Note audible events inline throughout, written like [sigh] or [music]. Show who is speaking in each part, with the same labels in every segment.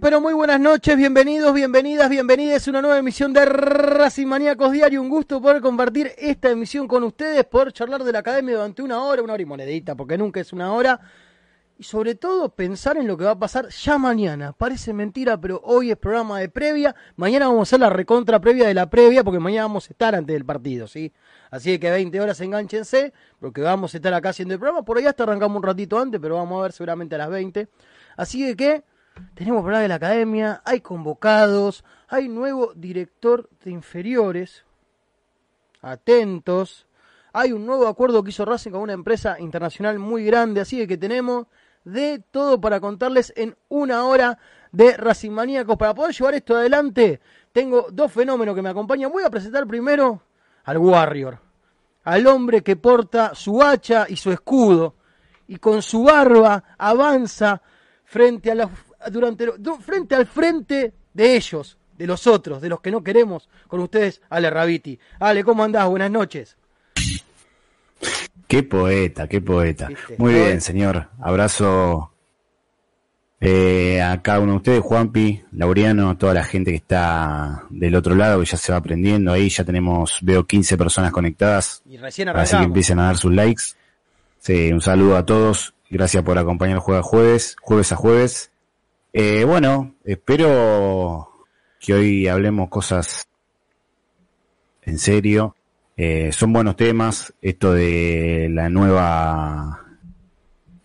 Speaker 1: Pero muy buenas noches, bienvenidos, bienvenidas, bienvenidas a una nueva emisión de Racing Maníacos Diario. Un gusto poder compartir esta emisión con ustedes, poder charlar de la academia durante una hora, una hora y monedita, porque nunca es una hora. Y sobre todo pensar en lo que va a pasar ya mañana. Parece mentira, pero hoy es programa de previa. Mañana vamos a hacer la recontra previa de la previa, porque mañana vamos a estar antes del partido, ¿sí? Así que 20 horas enganchense, porque vamos a estar acá haciendo el programa. Por allá hasta arrancamos un ratito antes, pero vamos a ver seguramente a las 20. Así que tenemos que hablar de la academia, hay convocados, hay nuevo director de inferiores. Atentos. Hay un nuevo acuerdo que hizo Racing con una empresa internacional muy grande, así que tenemos de todo para contarles en una hora de Racing Maníacos. Para poder llevar esto adelante, tengo dos fenómenos que me acompañan. Voy a presentar primero al Warrior, al hombre que porta su hacha y su escudo, y con su barba avanza frente a la, durante, frente al frente de ellos, de los otros, de los que no queremos, con ustedes, Ale Rabiti. Ale, ¿cómo andás? Buenas noches.
Speaker 2: Qué poeta, qué poeta. Muy bien, señor. Abrazo eh, a cada uno de ustedes, Juanpi, Laureano, toda la gente que está del otro lado, que ya se va aprendiendo ahí. Ya tenemos, veo 15 personas conectadas.
Speaker 1: Y recién
Speaker 2: Así que empiecen a dar sus likes. Sí, un saludo a todos. Gracias por acompañar jueves a jueves, jueves a jueves. Eh, bueno, espero que hoy hablemos cosas en serio. Eh, son buenos temas. Esto de la nueva,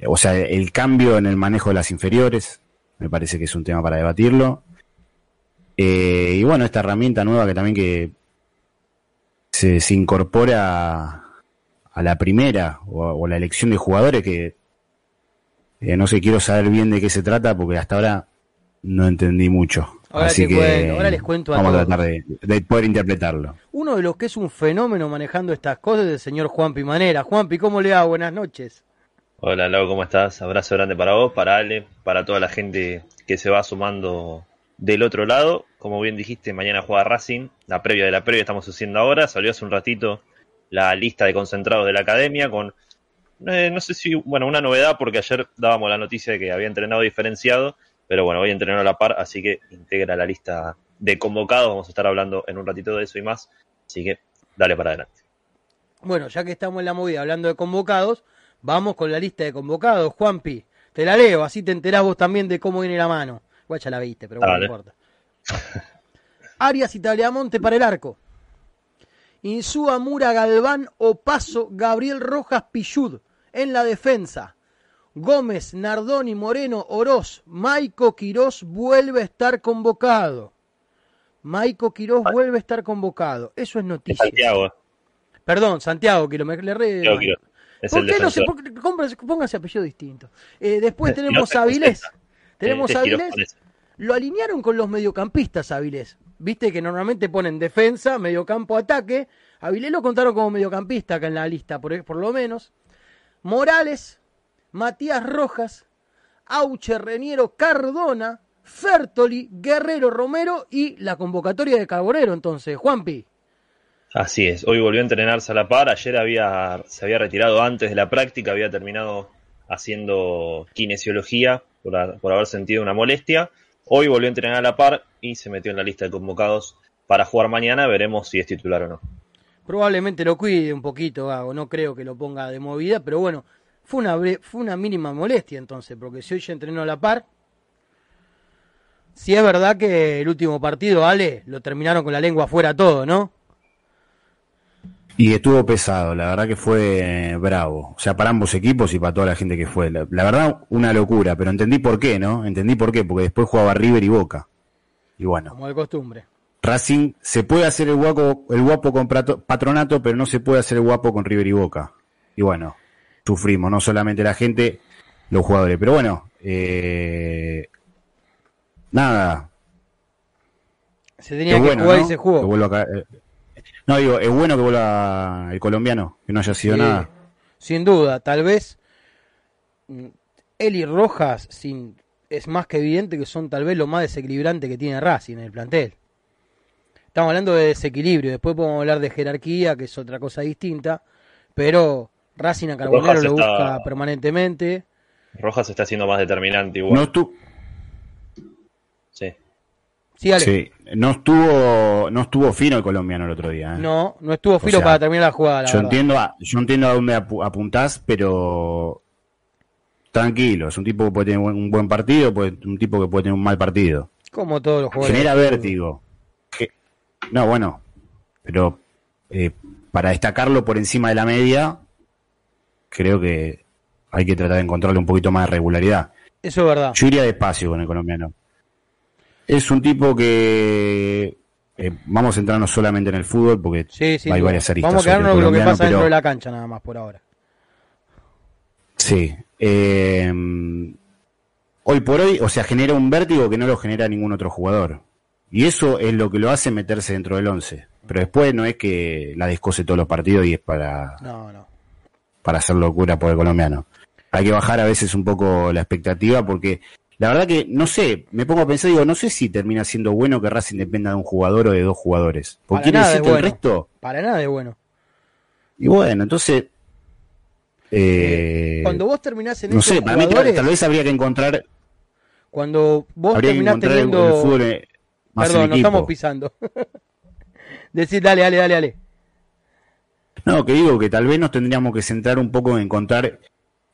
Speaker 2: o sea, el cambio en el manejo de las inferiores. Me parece que es un tema para debatirlo. Eh, y bueno, esta herramienta nueva que también que se, incorpora a la primera o, a la elección de jugadores que eh, no sé, quiero saber bien de qué se trata porque hasta ahora no entendí mucho. Así que
Speaker 1: ahora les cuento a
Speaker 2: vamos a tratar de, poder interpretarlo.
Speaker 1: Uno de los que es un fenómeno manejando estas cosas es el señor Juanpi Manera. Juanpi, ¿cómo le va? Buenas noches.
Speaker 3: Hola, Lau, ¿cómo estás? Abrazo grande para vos, para Ale, para toda la gente que se va sumando del otro lado. Como bien dijiste, mañana juega Racing, la previa de la previa estamos haciendo ahora. Salió hace un ratito la lista de concentrados de la academia con eh, no sé si, bueno, una novedad porque ayer dábamos la noticia de que había entrenado diferenciado, pero bueno, hoy entrenó a la par, así que integra la lista de convocados. Vamos a estar hablando en un ratito de eso y más, así que dale para adelante.
Speaker 1: Bueno, ya que estamos en la movida hablando de convocados, vamos con la lista de convocados. Juanpi, te la leo, así te enterás vos también de cómo viene la mano. Igual ya la viste, pero bueno, no importa. [laughs] Arias y Taliamonte para el arco. Insúa, Mura, Galván, Opaso, Gabriel Rojas, Pillud en la defensa. Gómez, Nardoni, Moreno, Oroz, Maico Quirós vuelve a estar convocado. Maico Quirós ah. vuelve a estar convocado. Eso es noticia.
Speaker 3: Santiago.
Speaker 1: Perdón, Santiago, quiero me le re... ¿Por qué no sé? póngase apellido distinto. Eh, después [laughs] tenemos a Avilés. Tenemos a Avilés. Lo alinearon con los mediocampistas Avilés. Viste que normalmente ponen defensa, mediocampo, ataque. Avilés lo contaron como mediocampista acá en la lista, por, por lo menos. Morales, Matías Rojas, Auche Reniero Cardona, Fertoli, Guerrero Romero y la convocatoria de Carbonero entonces, Juanpi.
Speaker 3: Así es, hoy volvió a entrenarse a la par, ayer había, se había retirado antes de la práctica, había terminado haciendo kinesiología por, por haber sentido una molestia, hoy volvió a entrenar a la par y se metió en la lista de convocados para jugar mañana, veremos si es titular o no
Speaker 1: probablemente lo cuide un poquito, Gago, no creo que lo ponga de movida, pero bueno, fue una, fue una mínima molestia entonces, porque si hoy ya entrenó a la par, si es verdad que el último partido, Ale, lo terminaron con la lengua afuera todo, ¿no?
Speaker 2: Y estuvo pesado, la verdad que fue bravo. O sea, para ambos equipos y para toda la gente que fue. La, verdad, una locura, pero entendí por qué, ¿no? Entendí por qué, porque después jugaba River y Boca. Y bueno.
Speaker 1: Como de costumbre.
Speaker 2: Racing se puede hacer el guapo, el guapo con patronato, pero no se puede hacer el guapo con River y Boca. Y bueno, sufrimos, no solamente la gente, los jugadores. Pero bueno, eh, nada.
Speaker 1: Se tenía que jugar y se jugó.
Speaker 2: Eh, no, digo, es bueno que vuelva el colombiano, que no haya sido nada.
Speaker 1: Sin duda, tal vez mm, Eli Rojas sin, es más que evidente que son tal vez lo más desequilibrante que tiene Racing en el plantel. Estamos hablando de desequilibrio, después podemos hablar de jerarquía, que es otra cosa distinta, pero Racing a Carbonero lo busca permanentemente.
Speaker 3: Rojas está siendo más determinante igual.
Speaker 2: No,
Speaker 1: Sí, dale.
Speaker 2: Sí, no estuvo, no estuvo fino el colombiano el otro día. ¿eh?
Speaker 1: No, no estuvo fino
Speaker 2: sea,
Speaker 1: para terminar la jugada. la
Speaker 2: yo
Speaker 1: verdad.
Speaker 2: entiendo, a, yo entiendo a dónde apu- apuntás, pero tranquilo, es un tipo que puede tener un buen partido, puede- un tipo que puede tener un mal partido.
Speaker 1: Como todos los jugadores.
Speaker 2: Genera vértigo. No, bueno, pero eh, para destacarlo por encima de la media, creo que hay que tratar de encontrarle un poquito más de regularidad.
Speaker 1: Eso es verdad.
Speaker 2: Yo iría despacio con el colombiano. Es un tipo que eh, vamos a centrarnos solamente en el fútbol porque
Speaker 1: Sí, sí.
Speaker 2: hay
Speaker 1: sí.
Speaker 2: varias aristas.
Speaker 1: Vamos a quedarnos con lo que pasa
Speaker 2: pero-
Speaker 1: dentro de la cancha nada más por ahora.
Speaker 2: Sí. eh, hoy por hoy, o sea, genera un vértigo que no lo genera ningún otro jugador. Y eso es lo que lo hace meterse dentro del 11. Pero después no es que la descose todos los partidos y es para,
Speaker 1: No, no.
Speaker 2: para hacer locura por el colombiano. Hay que bajar a veces un poco la expectativa porque la verdad que no sé, me pongo a pensar, digo, no sé si termina siendo bueno que Racing dependa de un jugador o de dos jugadores. Porque
Speaker 1: Para nada es
Speaker 2: que el
Speaker 1: bueno.
Speaker 2: resto.
Speaker 1: Para nada es bueno.
Speaker 2: Y bueno, entonces. eh,
Speaker 1: Cuando vos terminás en
Speaker 2: no sé, para mí tal, vez habría que encontrar
Speaker 1: cuando vos terminás
Speaker 2: encontrar el-
Speaker 1: teniendo...
Speaker 2: el fútbol
Speaker 1: Perdón, nos estamos pisando. [laughs] Decir, dale, dale, dale, dale.
Speaker 2: No, que digo que tal vez nos tendríamos que centrar un poco en encontrar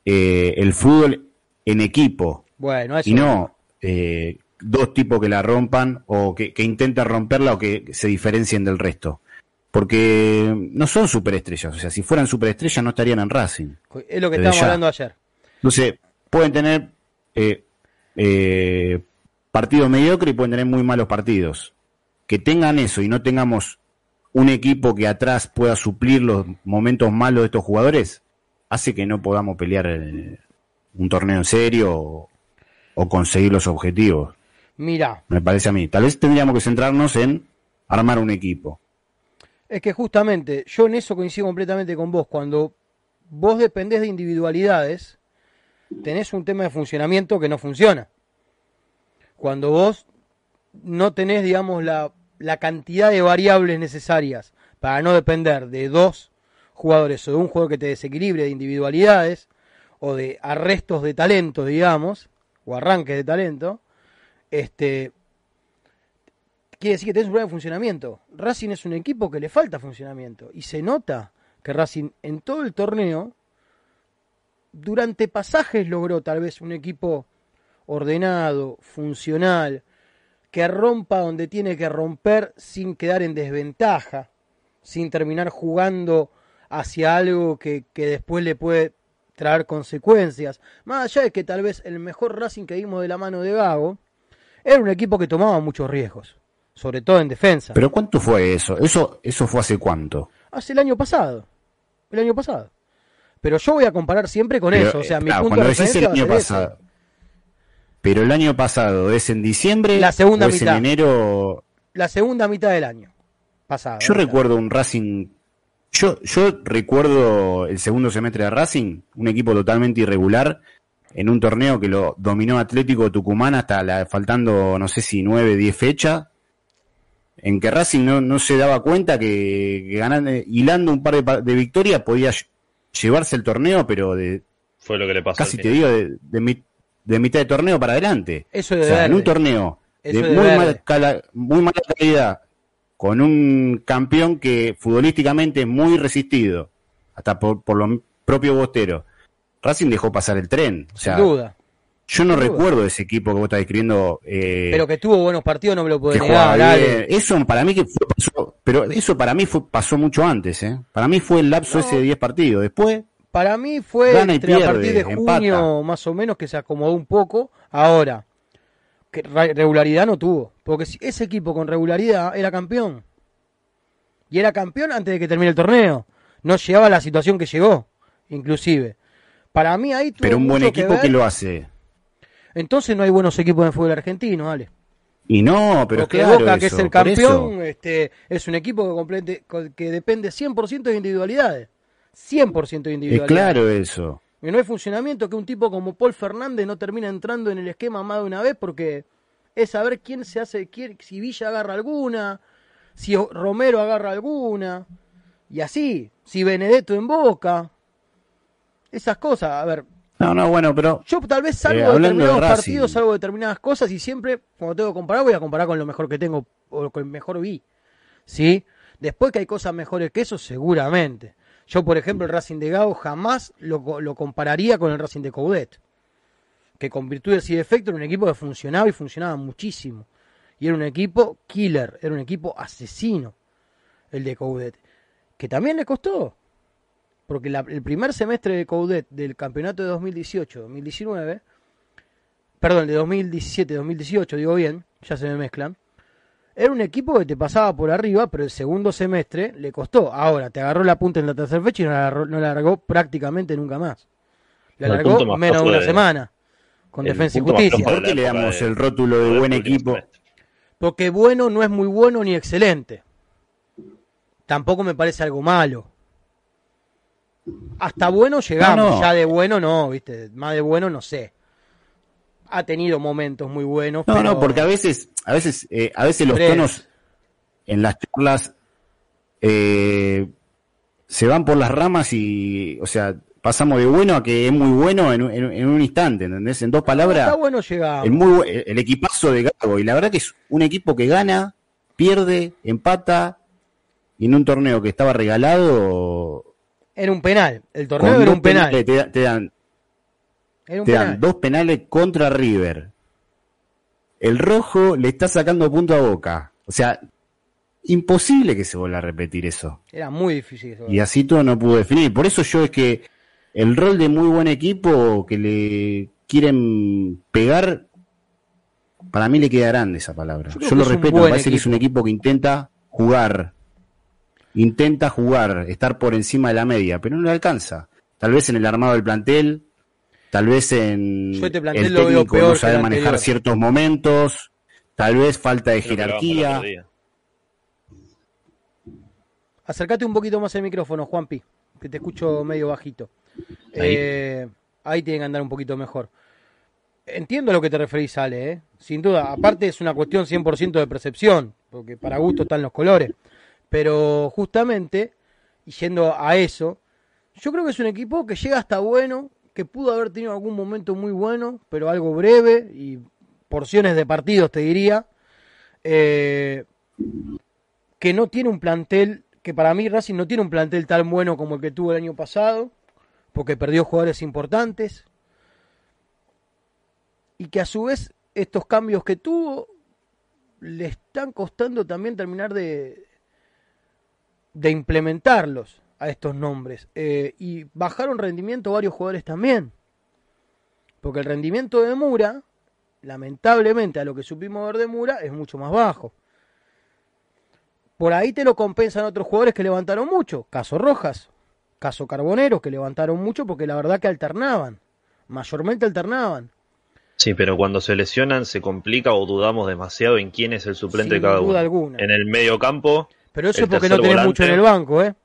Speaker 2: eh, el fútbol en equipo
Speaker 1: Bueno, eso.
Speaker 2: y no eh, dos tipos que la rompan o que, que intenten romperla o que se diferencien del resto. Porque no son superestrellas, o sea, si fueran superestrellas no estarían en Racing.
Speaker 1: Es lo que estábamos
Speaker 2: ya.
Speaker 1: hablando ayer.
Speaker 2: Entonces, pueden tener eh, partidos mediocres y pueden tener muy malos partidos. Que tengan eso y no tengamos un equipo que atrás pueda suplir los momentos malos de estos jugadores, hace que no podamos pelear un torneo en serio o, o conseguir los objetivos,
Speaker 1: Mira,
Speaker 2: me parece a mí. Tal vez tendríamos que centrarnos en armar un equipo.
Speaker 1: es que justamente yo en eso coincido completamente con vos. Cuando vos dependés de individualidades, tenés un tema de funcionamiento que no funciona. Cuando vos no tenés, digamos, la, cantidad de variables necesarias para no depender de dos jugadores o de un jugador que te desequilibre de individualidades o de arrestos de talento, digamos, o arranques de talento, este, quiere decir que tenés un problema de funcionamiento. Racing es un equipo que le falta funcionamiento y se nota que Racing en todo el torneo, durante pasajes logró tal vez un equipo ordenado, funcional, que rompa donde tiene que romper sin quedar en desventaja, sin terminar jugando hacia algo que, que después le puede traer consecuencias. Más allá de que tal vez el mejor Racing que vimos de la mano de Gago era un equipo que tomaba muchos riesgos, sobre todo en defensa.
Speaker 2: Pero ¿cuánto fue eso? Eso, eso fue hace cuánto.
Speaker 1: Hace el año pasado. El año pasado. Pero yo voy a comparar siempre con
Speaker 2: Pero,
Speaker 1: eso. O sea,
Speaker 2: eh,
Speaker 1: mi
Speaker 2: claro,
Speaker 1: punto
Speaker 2: cuando
Speaker 1: de
Speaker 2: decís el año pasado. Pero el año pasado, ¿es en diciembre?
Speaker 1: La segunda
Speaker 2: o es
Speaker 1: mitad.
Speaker 2: en enero?
Speaker 1: La segunda mitad del año pasado.
Speaker 2: Yo recuerdo un Racing. Yo, yo recuerdo el segundo semestre de Racing, un equipo totalmente irregular, en un torneo que lo dominó Atlético Tucumán hasta la, faltando, no sé si nueve, diez fechas, en que Racing no, no se daba cuenta que, que ganando, hilando un par de, de victorias podía ll- llevarse el torneo, pero de
Speaker 3: Fue lo que le pasó.
Speaker 2: casi te digo, de, de mi- de mitad de torneo para adelante.
Speaker 1: Eso
Speaker 2: O
Speaker 1: de
Speaker 2: sea, en un torneo
Speaker 1: Eso
Speaker 2: de
Speaker 1: de
Speaker 2: muy mala, cala- muy mala calidad, con un campeón que futbolísticamente es muy resistido, hasta por, por lo propio Bostero, Racing dejó pasar el tren. O sea,
Speaker 1: sin duda.
Speaker 2: yo no recuerdo ese equipo que vos estás describiendo. eh,
Speaker 1: Pero que tuvo buenos partidos no me lo
Speaker 2: jugaba
Speaker 1: negar.
Speaker 2: bien. Eso para mí que fue, pasó, pero eso para mí fue, pasó mucho antes, ¿eh? Para mí fue el lapso
Speaker 1: No.
Speaker 2: ese de 10 partidos. Después,
Speaker 1: Para mí fue entre a partir de
Speaker 2: empata.
Speaker 1: junio más o menos que se acomodó un poco. Ahora, que regularidad no tuvo. Porque si ese equipo con regularidad era campeón. Y era campeón antes de que termine el torneo. No llegaba a la situación que llegó, inclusive. Para mí ahí tuvo
Speaker 2: pero un buen
Speaker 1: que
Speaker 2: equipo que lo hace.
Speaker 1: Entonces no hay buenos equipos de fútbol argentino, Ale.
Speaker 2: Y no, pero
Speaker 1: Porque
Speaker 2: claro
Speaker 1: Boca, que es el campeón, este, es un equipo que, complete- que depende 100% de individualidades. 100% de
Speaker 2: Es claro eso.
Speaker 1: Y no hay funcionamiento que un tipo como Paul Fernández no termina entrando en el esquema más de una vez porque es saber quién se hace, quién, si Villa agarra alguna, si Romero agarra alguna, y así, si Benedetto en Boca, esas cosas. A ver,
Speaker 2: No, no, bueno, pero.
Speaker 1: Yo tal vez salgo
Speaker 2: Eh,
Speaker 1: de determinados partidos, salgo de determinadas cosas y siempre, cuando tengo que comparar, voy a comparar con lo mejor que tengo o con lo mejor vi. ¿Sí? Después que hay cosas mejores que eso, seguramente. Yo, por ejemplo, el Racing de Gao jamás lo, lo compararía con el Racing de Coudet. Que con virtudes y defectos era un equipo que funcionaba y funcionaba muchísimo. Y era un equipo killer, era un equipo asesino, el de Coudet. Que también le costó. Porque la- el primer semestre de Coudet del campeonato de 2018-2019, perdón, de 2017-2018, digo bien, ya se me mezclan, era un equipo que te pasaba por arriba, pero el segundo semestre le costó. Ahora, te agarró la punta en la tercera fecha y no la, agarró- no la largó prácticamente nunca más. La
Speaker 3: No,
Speaker 1: largó menos de una
Speaker 3: de-
Speaker 1: semana, con
Speaker 3: el
Speaker 1: Defensa y Justicia.
Speaker 2: ¿Por qué le damos
Speaker 3: de-
Speaker 2: el rótulo de buen equipo?
Speaker 3: semestre.
Speaker 1: Porque bueno no es muy bueno ni excelente. Tampoco me parece algo malo. Hasta bueno llegamos,
Speaker 2: No, no.
Speaker 1: ya de bueno no, viste, más de bueno no sé. Ha tenido momentos muy buenos.
Speaker 2: No,
Speaker 1: pero-
Speaker 2: no, porque a veces, a veces, eh, a veces los tonos en las charlas eh, se van por las ramas y, o sea, pasamos de bueno a que es muy bueno en, un- en un- en un instante, ¿entendés? En dos palabras,
Speaker 1: Está bueno llegamos.
Speaker 2: el, muy, el equipazo de Gago. Y la verdad que es un equipo que gana, pierde, empata, y en un torneo que estaba regalado,
Speaker 1: Era un penal. El torneo era un penal.
Speaker 2: te dan
Speaker 1: Era un
Speaker 2: te dan
Speaker 1: penal.
Speaker 2: dos penales contra River. El rojo le está sacando punto a Boca. O sea, imposible que se vuelva a repetir eso.
Speaker 1: Era muy difícil. eso.
Speaker 2: Y así todo no pudo definir. Por eso yo es que el rol de muy buen equipo que le quieren pegar, para mí le queda grande esa palabra.
Speaker 1: Yo
Speaker 2: lo respeto, me parece que es un
Speaker 1: equipo.
Speaker 2: equipo que intenta jugar. Intenta jugar, estar por encima de la media, pero no le alcanza. Tal vez en el armado del plantel, tal vez en
Speaker 1: Yo
Speaker 2: el
Speaker 1: lo veo
Speaker 2: técnico
Speaker 1: peor
Speaker 2: no sabe
Speaker 1: el
Speaker 2: manejar
Speaker 1: anterior.
Speaker 2: ciertos momentos, tal vez falta de
Speaker 3: Creo el
Speaker 2: jerarquía.
Speaker 1: Acércate un poquito más al micrófono, Juanpi, que te escucho medio bajito.
Speaker 2: Ahí.
Speaker 1: Eh, ahí tiene que andar un poquito mejor. Entiendo a lo que te referís, Ale, ¿eh? sin duda. Aparte es una cuestión 100% de percepción, porque para gusto están los colores. Pero justamente, y yendo a eso, yo creo que es un equipo que llega hasta bueno, que pudo haber tenido algún momento muy bueno, pero algo breve y porciones de partidos, te diría. Eh, que no tiene un plantel, que para mí Racing no tiene un plantel tan bueno como el que tuvo el año pasado, porque perdió jugadores importantes, y que a su vez estos cambios que tuvo le están costando también terminar de, de implementarlos a estos nombres. Eh, y bajaron rendimiento varios jugadores también, porque el rendimiento de Mura, lamentablemente a lo que supimos ver de Mura, es mucho más bajo. Por ahí te lo compensan otros jugadores que levantaron mucho. Caso Rojas, caso Carboneros, que levantaron mucho porque la verdad que alternaban. Mayormente alternaban.
Speaker 3: Sí, pero cuando se lesionan se complica o dudamos demasiado en quién es el suplente
Speaker 1: Sin
Speaker 3: de cada
Speaker 1: duda
Speaker 3: uno.
Speaker 1: alguna.
Speaker 3: En el medio campo,
Speaker 1: Pero eso es porque no tenés
Speaker 3: volante-
Speaker 1: mucho en el banco, ¿eh?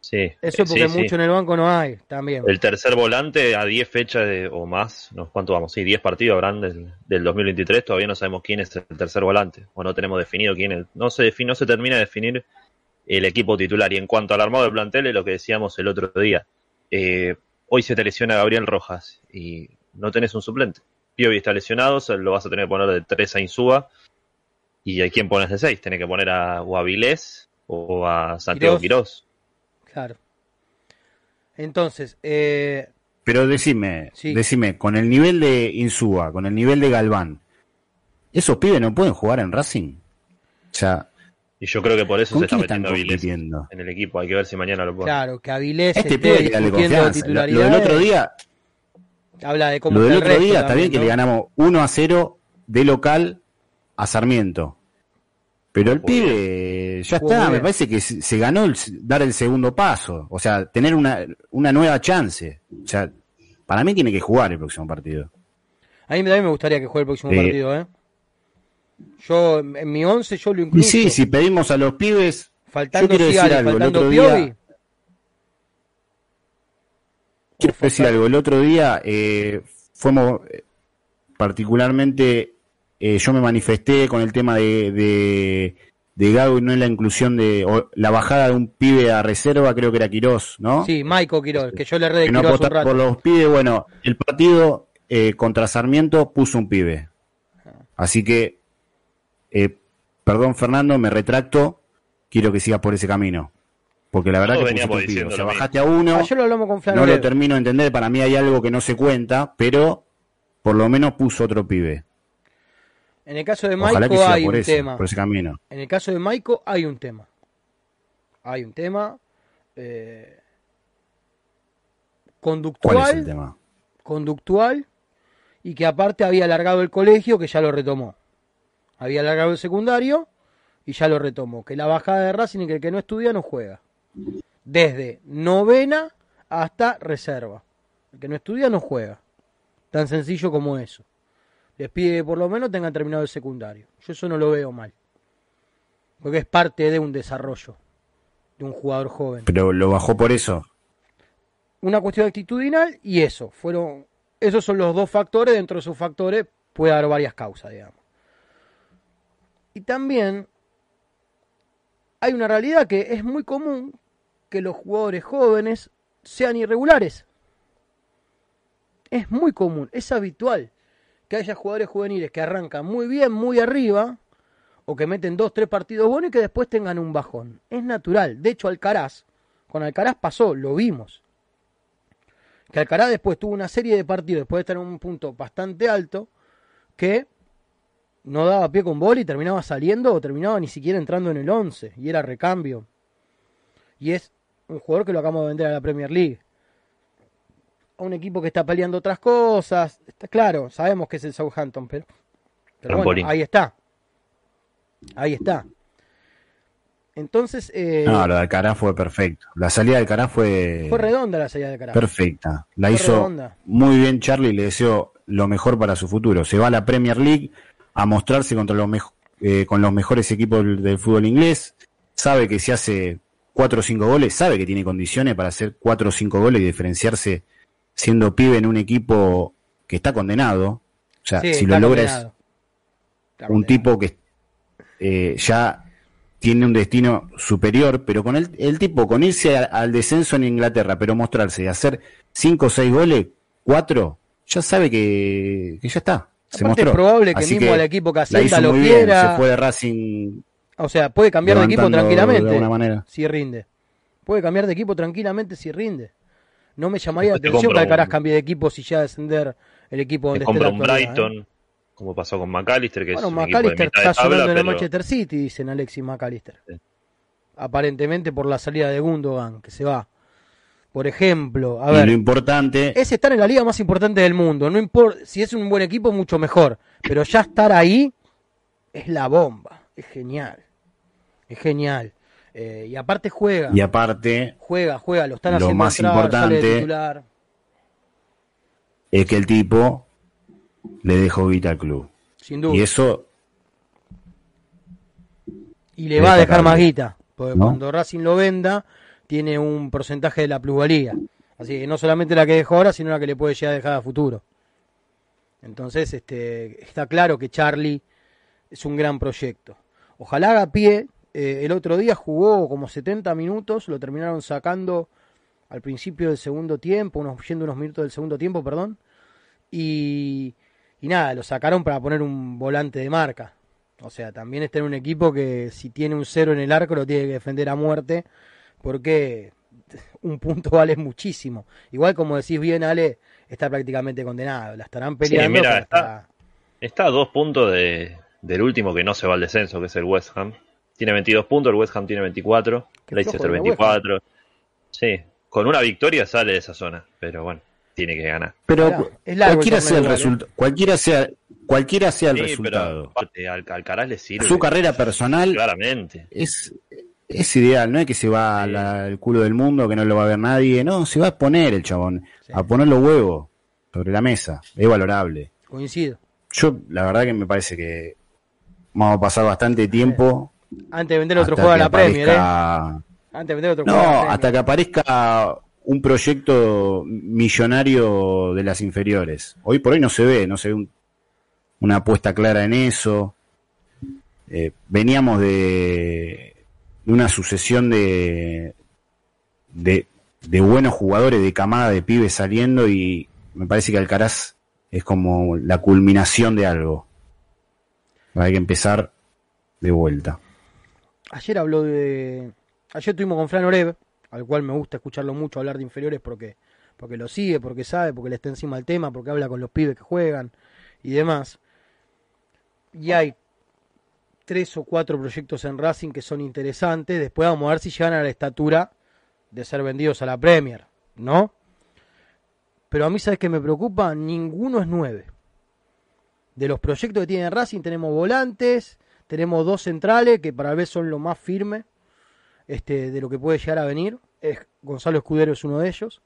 Speaker 3: Sí.
Speaker 1: Eso es porque
Speaker 3: sí, sí.
Speaker 1: mucho en el banco no hay también.
Speaker 3: El tercer volante a 10 fechas de- o más, no, ¿cuánto vamos? Sí, 10 partidos habrán del, del 2023, todavía no sabemos quién es el tercer volante, o no tenemos definido quién es. No se, define, no se termina de definir el equipo titular. Y en cuanto al armado del plantel, es lo que decíamos el otro día. Eh, hoy se te lesiona Gabriel Rojas y no tenés un suplente. Piovi está lesionado, se lo vas a tener que poner de 3 a Insúa. ¿Y a quién pones de 6? Tenés que poner a, o a Vilés o a Santiago Quirós.
Speaker 1: Claro. Entonces, eh,
Speaker 2: Pero decime,
Speaker 1: Sí.
Speaker 2: decime, con el nivel de Insúa, con el nivel de Galván, ¿esos pibes no pueden jugar en Racing? O sea,
Speaker 3: Y yo creo que por eso
Speaker 2: ¿con
Speaker 3: se está metiendo en el equipo. Hay que ver si mañana lo puede.
Speaker 1: claro, que Avilés
Speaker 2: este
Speaker 1: esté
Speaker 2: pibe hay que darle
Speaker 1: discutiendo
Speaker 2: confianza. Lo, lo del otro día,
Speaker 1: habla de cómo
Speaker 2: lo del otro
Speaker 1: resto
Speaker 2: día está bien
Speaker 1: también,
Speaker 2: que le ganamos 1 a 0 de local a Sarmiento. Pero el pibe ya está, me parece que se ganó el, dar el segundo paso, o sea, tener una, una nueva chance. O sea, para mí tiene que jugar el próximo partido.
Speaker 1: A mí también me gustaría que juegue el próximo
Speaker 2: Eh,
Speaker 1: partido, ¿eh? Yo, en mi 11, yo lo
Speaker 2: Y
Speaker 1: incluyo.
Speaker 2: sí, si pedimos a los pibes,
Speaker 1: faltando
Speaker 2: yo quiero decir
Speaker 1: Ciales,
Speaker 2: algo, el
Speaker 1: faltando
Speaker 2: otro
Speaker 1: Piovi,
Speaker 2: día- quiero decir algo, el otro día eh, fuimos eh, particularmente, eh, yo me manifesté con el tema de, de, de Gago y no es la inclusión de o la bajada de un pibe a reserva, creo que era Quirós, ¿no?
Speaker 1: Sí, Maico Quirós, que yo le redé
Speaker 2: que no
Speaker 1: un rato.
Speaker 2: por los pibes, bueno, el partido eh, contra Sarmiento puso un pibe. Así que, eh, perdón Fernando, me retracto, quiero que sigas por ese camino. Porque la verdad
Speaker 3: Todos
Speaker 2: que pusiste un pibe. O sea, bajaste a uno,
Speaker 1: Ayer lo hablamos con Flano
Speaker 2: no lo termino de entender, para mí hay algo que no se cuenta, pero por lo menos puso otro pibe.
Speaker 1: En el caso de
Speaker 2: siga
Speaker 1: hay un
Speaker 2: eso,
Speaker 1: tema.
Speaker 2: por ese camino.
Speaker 1: En el caso de Maico hay un tema. Hay un tema eh,
Speaker 2: ¿Cuál es el
Speaker 1: conductual,
Speaker 2: tema?
Speaker 1: conductual y que aparte había alargado el colegio que ya lo retomó. Había alargado el secundario y ya lo retomó. Que la bajada de Racing y que el que no estudia no juega. Desde novena hasta reserva. El que no estudia no juega. Tan sencillo como eso. Les pide que por lo menos tengan terminado el secundario. Yo eso no lo veo mal. Porque es parte de un desarrollo de un jugador joven.
Speaker 2: Pero lo bajó por eso.
Speaker 1: Una cuestión actitudinal y eso. Fueron, esos son los dos factores. Dentro de esos factores puede haber varias causas, digamos. Y también hay una realidad que es muy común que los jugadores jóvenes sean irregulares. Es muy común, es habitual que haya jugadores juveniles que arrancan muy bien, muy arriba, o que meten dos, tres partidos buenos y que después tengan un bajón. Es natural. De hecho, Alcaraz, con Alcaraz pasó, lo vimos. Que Alcaraz después tuvo una serie de partidos, después de estar en un punto bastante alto, que no daba pie con bola y terminaba saliendo o terminaba ni siquiera entrando en el 11 y era recambio. Y es un jugador que lo acabamos de vender a la Premier League. A un equipo que está peleando otras cosas. Está claro, sabemos que es el Southampton, pero, pero bueno, ahí está. Ahí está. Entonces, eh,
Speaker 2: No, lo de Alcaraz fue perfecto. La salida de Alcaraz fue,
Speaker 1: fue redonda la salida de Caraz.
Speaker 2: perfecta. La
Speaker 1: Fue
Speaker 2: hizo
Speaker 1: redonda.
Speaker 2: muy bien Charlie, le deseo lo mejor para su futuro. Se va a la Premier League a mostrarse contra los eh, con los mejores equipos del, del fútbol inglés. Sabe que si hace cuatro o cinco goles, sabe que tiene condiciones para hacer cuatro o cinco goles y diferenciarse siendo pibe en un equipo que está condenado. O sea,
Speaker 1: Sí,
Speaker 2: si lo logra es
Speaker 1: condenado. Está
Speaker 2: un tipo que eh, ya tiene un destino superior, pero con el, el tipo, con irse a- al descenso en Inglaterra, pero mostrarse y hacer cinco o seis goles, cuatro, ya sabe que, que ya está. Se
Speaker 1: Aparte
Speaker 2: mostró.
Speaker 1: es probable que
Speaker 2: Así
Speaker 1: mismo al equipo que
Speaker 2: hizo
Speaker 1: lo
Speaker 2: muy bien,
Speaker 1: quiera.
Speaker 2: se fue de Racing
Speaker 1: O sea, puede cambiar de equipo tranquilamente.
Speaker 2: de alguna manera.
Speaker 1: Si rinde. Puede cambiar de equipo tranquilamente si rinde. No me llamaría la atención que Alcaraz
Speaker 3: un-
Speaker 1: cambie de equipo si ya descender el equipo donde
Speaker 3: Te
Speaker 1: esté
Speaker 3: compra un
Speaker 1: ¿eh?
Speaker 3: Brighton, como pasó con McAllister, que
Speaker 1: Bueno,
Speaker 3: es un equipo de de
Speaker 1: está
Speaker 3: tabla,
Speaker 1: sonando en el Manchester City, dicen Alexis McAllister.
Speaker 3: Sí.
Speaker 1: Aparentemente por la salida de Gundogan, que se va. Por ejemplo, a
Speaker 2: y
Speaker 1: ver,
Speaker 2: lo importante,
Speaker 1: es estar en la liga más importante del mundo. No importa si es un buen equipo, mucho mejor. Pero ya estar ahí es la bomba. Es genial. Es genial. Eh, y aparte juega.
Speaker 2: y aparte,
Speaker 1: Juega, juega. Lo están
Speaker 2: Lo
Speaker 1: haciendo
Speaker 2: más
Speaker 1: entrar, sale de
Speaker 2: importante- es que el tipo le dejó guita al club.
Speaker 1: Sin duda.
Speaker 2: Y
Speaker 1: Y,
Speaker 2: eso,
Speaker 1: le va a dejar más guita. Porque
Speaker 2: ¿No?
Speaker 1: cuando Racing lo venda, tiene un porcentaje de la plusvalía. Así que no solamente la que dejó ahora, sino la que le puede llegar a dejar a futuro. Entonces, este, está claro que Charlie es un gran proyecto. Ojalá haga pie. Eh, el otro día jugó como 70 minutos, lo terminaron sacando al principio del segundo tiempo, unos, yendo unos minutos del segundo tiempo, perdón. Y, y nada, lo sacaron para poner un volante de marca. O sea, también está en un equipo que si tiene un cero en el arco lo tiene que defender a muerte, porque un punto vale muchísimo. Igual como decís bien, Ale, está prácticamente condenado. La estarán peleando.
Speaker 3: mira, está- Está a dos puntos de, del último que no se va al descenso, que es el West Ham. Tiene 22 puntos, el West Ham tiene 24,
Speaker 1: Qué
Speaker 3: Leicester
Speaker 1: flojo el West
Speaker 3: 24. Sí, con una victoria sale de esa zona, pero bueno, tiene que ganar.
Speaker 2: pero cualquiera sea el
Speaker 1: ¿eh?
Speaker 2: resultado, cualquiera sea, cualquiera sea el
Speaker 3: Sí,
Speaker 2: resultado.
Speaker 3: pero al Alcaraz le sirve.
Speaker 2: Su carrera personal
Speaker 3: Claramente.
Speaker 2: es, es ideal, no es que se va
Speaker 3: Sí.
Speaker 2: al- culo del mundo, que no lo va a ver nadie, no, se va a poner el chabón,
Speaker 1: Sí.
Speaker 2: a poner los huevos sobre la mesa, es valorable.
Speaker 1: Coincido.
Speaker 2: Yo, la verdad que me parece que vamos a pasar bastante tiempo.
Speaker 1: Antes de vender otro juego a la Premier, ¿eh?
Speaker 2: aparezca-
Speaker 1: Antes de vender otro juego a la
Speaker 2: No, hasta que aparezca un proyecto millonario de las inferiores. Hoy por hoy no se ve, no se ve un- una apuesta clara en eso. eh, veníamos de, de una sucesión de, de, de buenos jugadores, de camada de pibes saliendo y me parece que Alcaraz es como la culminación de algo. Hay que empezar de vuelta.
Speaker 1: Ayer habló de. Ayer estuvimos con Fran Oreb, al cual me gusta escucharlo mucho hablar de inferiores porque, porque lo sigue, porque sabe, porque le está encima el tema, porque habla con los pibes que juegan y demás. Y hay tres o cuatro proyectos en Racing que son interesantes. Después vamos a ver si llegan a la estatura de ser vendidos a la Premier, ¿no? Pero a mí, ¿sabes qué me preocupa? Ninguno es nueve. De los proyectos que tiene Racing tenemos volantes, tenemos dos centrales que para vez son lo más firme este, de lo que puede llegar a venir. Es, Gonzalo Escudero es uno de ellos.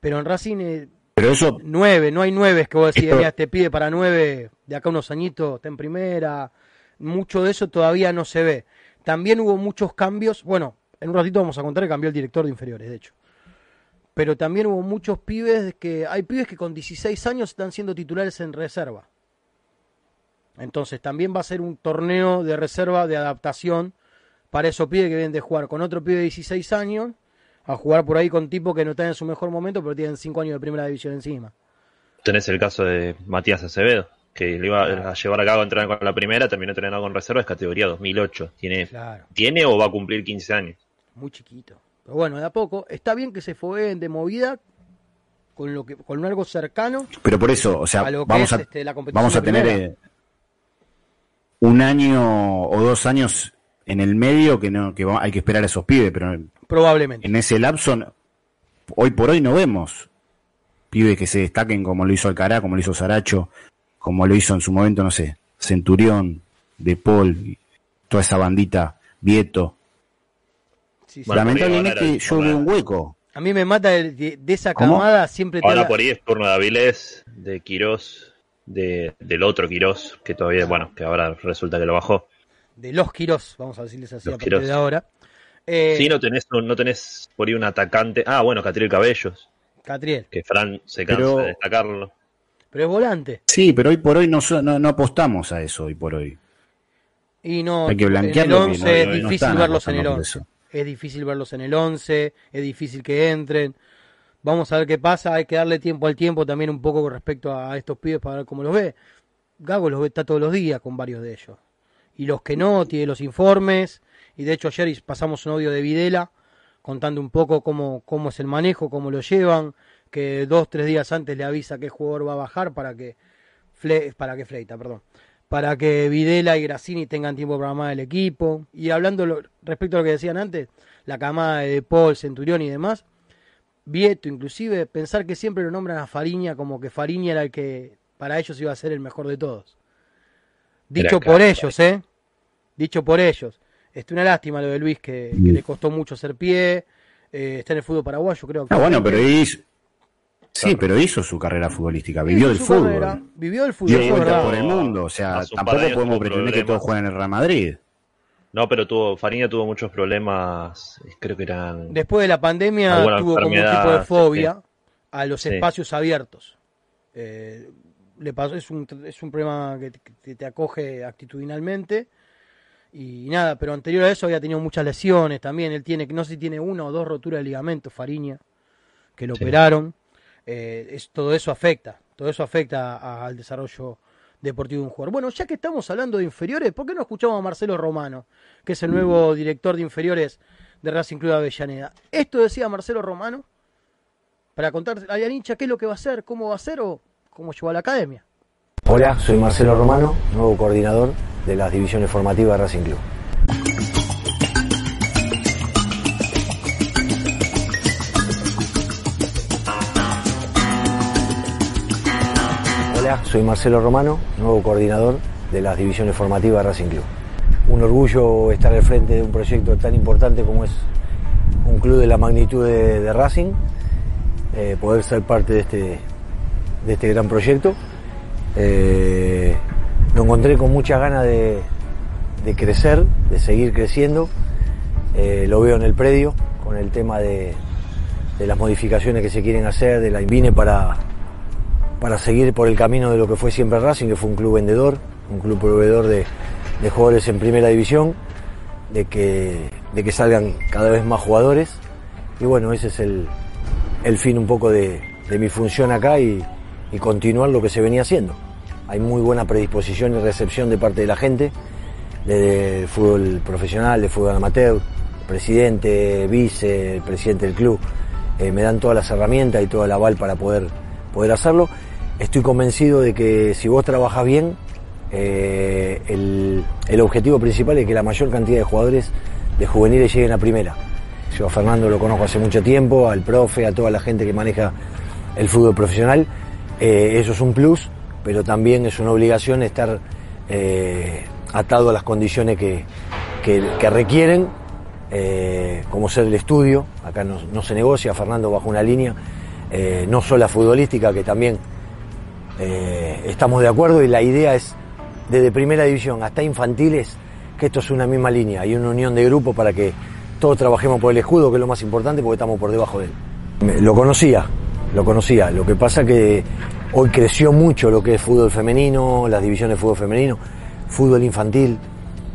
Speaker 1: Pero en Racing, eh,
Speaker 2: Pero eso,
Speaker 1: nueve, no hay nueve que vos decís,
Speaker 2: Esto-
Speaker 1: mira, este pide para nueve, de acá unos añitos está en primera. Mucho de eso todavía no se ve. También hubo muchos cambios. Bueno, en un ratito vamos a contar que cambió el director de inferiores, de hecho. Pero también hubo muchos pibes que. Hay pibes que con 16 años están siendo titulares en reserva. Entonces también va a ser un torneo de reserva de adaptación para esos pibes que vienen de jugar con otro pibe de 16 años a jugar por ahí con tipos que no están en su mejor momento, pero tienen 5 años de primera división encima.
Speaker 3: Tenés el caso de Matías Acevedo, que le iba a llevar a cabo a entrenar con la primera, terminó entrenando con reserva, es categoría 2008. ¿Tiene,
Speaker 1: Claro,
Speaker 3: ¿Tiene o va a cumplir 15 años?
Speaker 1: muy chiquito. Pero bueno, de a poco. Está bien que se fogueen de movida con lo que con algo cercano
Speaker 2: pero por eso, o sea,
Speaker 1: a lo que
Speaker 2: vamos
Speaker 1: es
Speaker 2: a,
Speaker 1: este, la competición
Speaker 2: vamos a tener
Speaker 1: primera.
Speaker 2: eh, un año o dos años en el medio que no que va- hay que esperar a esos pibes, pero
Speaker 1: Probablemente.
Speaker 2: en ese lapso hoy por hoy no vemos pibes que se destaquen como lo hizo Alcará, como lo hizo Saracho, como lo hizo en su momento, no sé, Centurión, De Paul, toda esa bandita, Vieto.
Speaker 1: Sí,
Speaker 2: Lamentablemente yo veo un hueco.
Speaker 1: A mí me mata el- de, de esa
Speaker 2: ¿Cómo?
Speaker 1: camada siempre te
Speaker 3: Ahora por ahí es turno de Avilés, de Quirós, de, del otro Quirós, que todavía, bueno, que ahora resulta que lo bajó.
Speaker 1: de los Quirós, vamos a decirles así
Speaker 3: Los
Speaker 1: a partir
Speaker 3: Quirós.
Speaker 1: de ahora. Eh,
Speaker 3: Sí, no tenés, no, no tenés por ahí un atacante. Ah, bueno, Catriel Cabellos,
Speaker 1: Catriel,
Speaker 3: que Fran se cansa
Speaker 2: Pero-
Speaker 3: de destacarlo.
Speaker 1: pero es volante.
Speaker 2: Sí, pero hoy por hoy no, so- no, no apostamos a eso hoy por hoy.
Speaker 1: Y no,
Speaker 2: Hay que
Speaker 1: en el
Speaker 2: blanquearlo. que
Speaker 1: 11
Speaker 2: no-
Speaker 1: es difícil verlos en el
Speaker 2: apostando por
Speaker 1: 11.
Speaker 2: eso.
Speaker 1: Es difícil verlos en el 11, es difícil que entren. Vamos a ver qué pasa, hay que darle tiempo al tiempo también un poco con respecto a estos pibes para ver cómo los ve. Gago los ve está todos los días con varios de ellos. Y los que no, tiene los informes. Y de hecho ayer pasamos un audio de Videla contando un poco cómo, cómo es el manejo, cómo lo llevan, que dos, tres días antes le avisa qué jugador va a bajar para que, Fle- para que Fleita, perdón, para que Videla y Grassini tengan tiempo para armar el equipo. Y hablando respecto a lo que decían antes, la camada de Paul, Centurión y demás, Vieto inclusive, pensar que siempre lo nombran a Fariña como que Fariña era el que para ellos iba a ser el mejor de todos. Dicho por ellos, ¿eh? Dicho por ellos. Este, una lástima lo de Luis, que, que le costó mucho hacer pie. eh, está en el fútbol paraguayo, creo.
Speaker 2: Ah, bueno, pero hizo, sí, pero hizo su carrera futbolística, vivió del fútbol.
Speaker 1: carrera, vivió del fútbol,
Speaker 2: Dio
Speaker 1: es
Speaker 2: vuelta por el mundo, o sea, tampoco podemos pretender que todos jueguen en el Real Madrid.
Speaker 3: No, pero tuvo, Fariña tuvo muchos problemas, creo que eran...
Speaker 1: Después de la pandemia tuvo como un tipo de
Speaker 3: sí,
Speaker 1: fobia a los
Speaker 3: Sí.
Speaker 1: espacios abiertos. Eh, le pasó, es un, es un problema que te, que te acoge actitudinalmente. Y nada, pero anterior a eso había tenido muchas lesiones también. Él tiene, no sé si tiene una o dos roturas de ligamento, Fariña, que lo
Speaker 3: Sí.
Speaker 1: operaron. Eh, es, todo eso afecta, todo eso afecta a- al desarrollo deportivo de un jugador. Bueno, ya que estamos hablando de inferiores, ¿por qué no escuchamos a Marcelo Romano, que es el nuevo director de inferiores de Racing Club de Avellaneda? Esto decía Marcelo Romano para contar a hincha qué es lo que va a hacer, cómo va a ser o cómo llegó a la academia.
Speaker 4: Hola, soy Marcelo Romano, nuevo coordinador de las divisiones formativas de Racing Club. Soy Marcelo Romano, nuevo coordinador de las divisiones formativas de Racing Club. Un orgullo estar al frente de un proyecto tan importante como es un club de la magnitud de, Racing, eh, poder ser parte de este, de este gran proyecto. Eh, lo encontré con muchas ganas de, de crecer, de seguir creciendo. Eh, lo veo en el predio, con el tema de, de las modificaciones que se quieren hacer, de la vine para, para seguir por el camino de lo que fue siempre Racing, que fue un club vendedor, un club proveedor de, jugadores en primera división, de que, de que salgan cada vez más jugadores. Y bueno, ese es el, el fin un poco de, mi función acá y, continuar lo que se venía haciendo. Hay muy buena predisposición y recepción de parte de la gente, de fútbol profesional, de fútbol amateur, presidente, vice, presidente del club, eh, me dan todas las herramientas y todo el aval para poder, poder hacerlo. Estoy convencido de que si vos trabajas bien, eh, el, objetivo principal es que la mayor cantidad de jugadores de juveniles lleguen a primera. Yo a Fernando lo conozco hace mucho tiempo, al profe, a toda la gente que maneja el fútbol profesional. Eh, eso es un plus, pero también es una obligación estar eh, atado a las condiciones que, que, requieren, como ser el estudio. Acá no, no, se negocia, Fernando bajo una línea, no solo futbolística, que también eh, estamos de acuerdo y la idea es desde primera división hasta infantiles que esto es una misma línea hay una unión de grupo para que todos trabajemos por el escudo, que es lo más importante porque estamos por debajo de él. Lo conocía, lo conocía. Lo que pasa que hoy creció mucho lo que es fútbol femenino, las divisiones de fútbol femenino, fútbol infantil,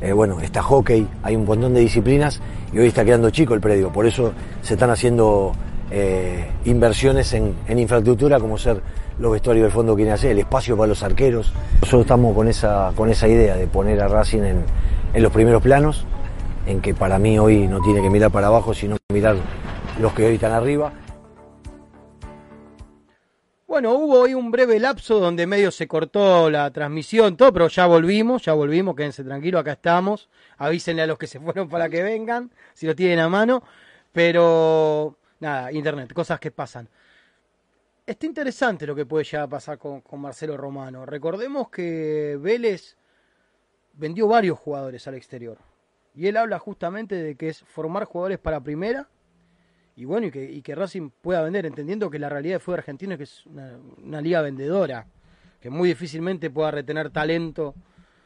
Speaker 4: eh, bueno, está hockey, hay un montón de disciplinas y hoy está quedando chico el predio. Por eso se están haciendo eh, inversiones en, en, infraestructura como ser los vestuarios del fondo que hacer, el espacio para los arqueros. Nosotros estamos con esa, con esa idea de poner a Racing en, en los primeros planos, en que para mí hoy no tiene que mirar para abajo, sino mirar los que hoy están arriba.
Speaker 1: Bueno, hubo hoy un breve lapso donde medio se cortó la transmisión, todo, pero ya volvimos, ya volvimos, quédense tranquilos, acá estamos. Avísenle a los que se fueron para que vengan, si lo tienen a mano. Pero, nada, internet, cosas que pasan. Está interesante lo que puede llegar a pasar con, con Marcelo Romano. Recordemos que Vélez vendió varios jugadores al exterior. Y él habla justamente de que es formar jugadores para primera y bueno, y que, Racing pueda vender, entendiendo que la realidad de fútbol argentino es que es una, una, liga vendedora, que muy difícilmente pueda retener talento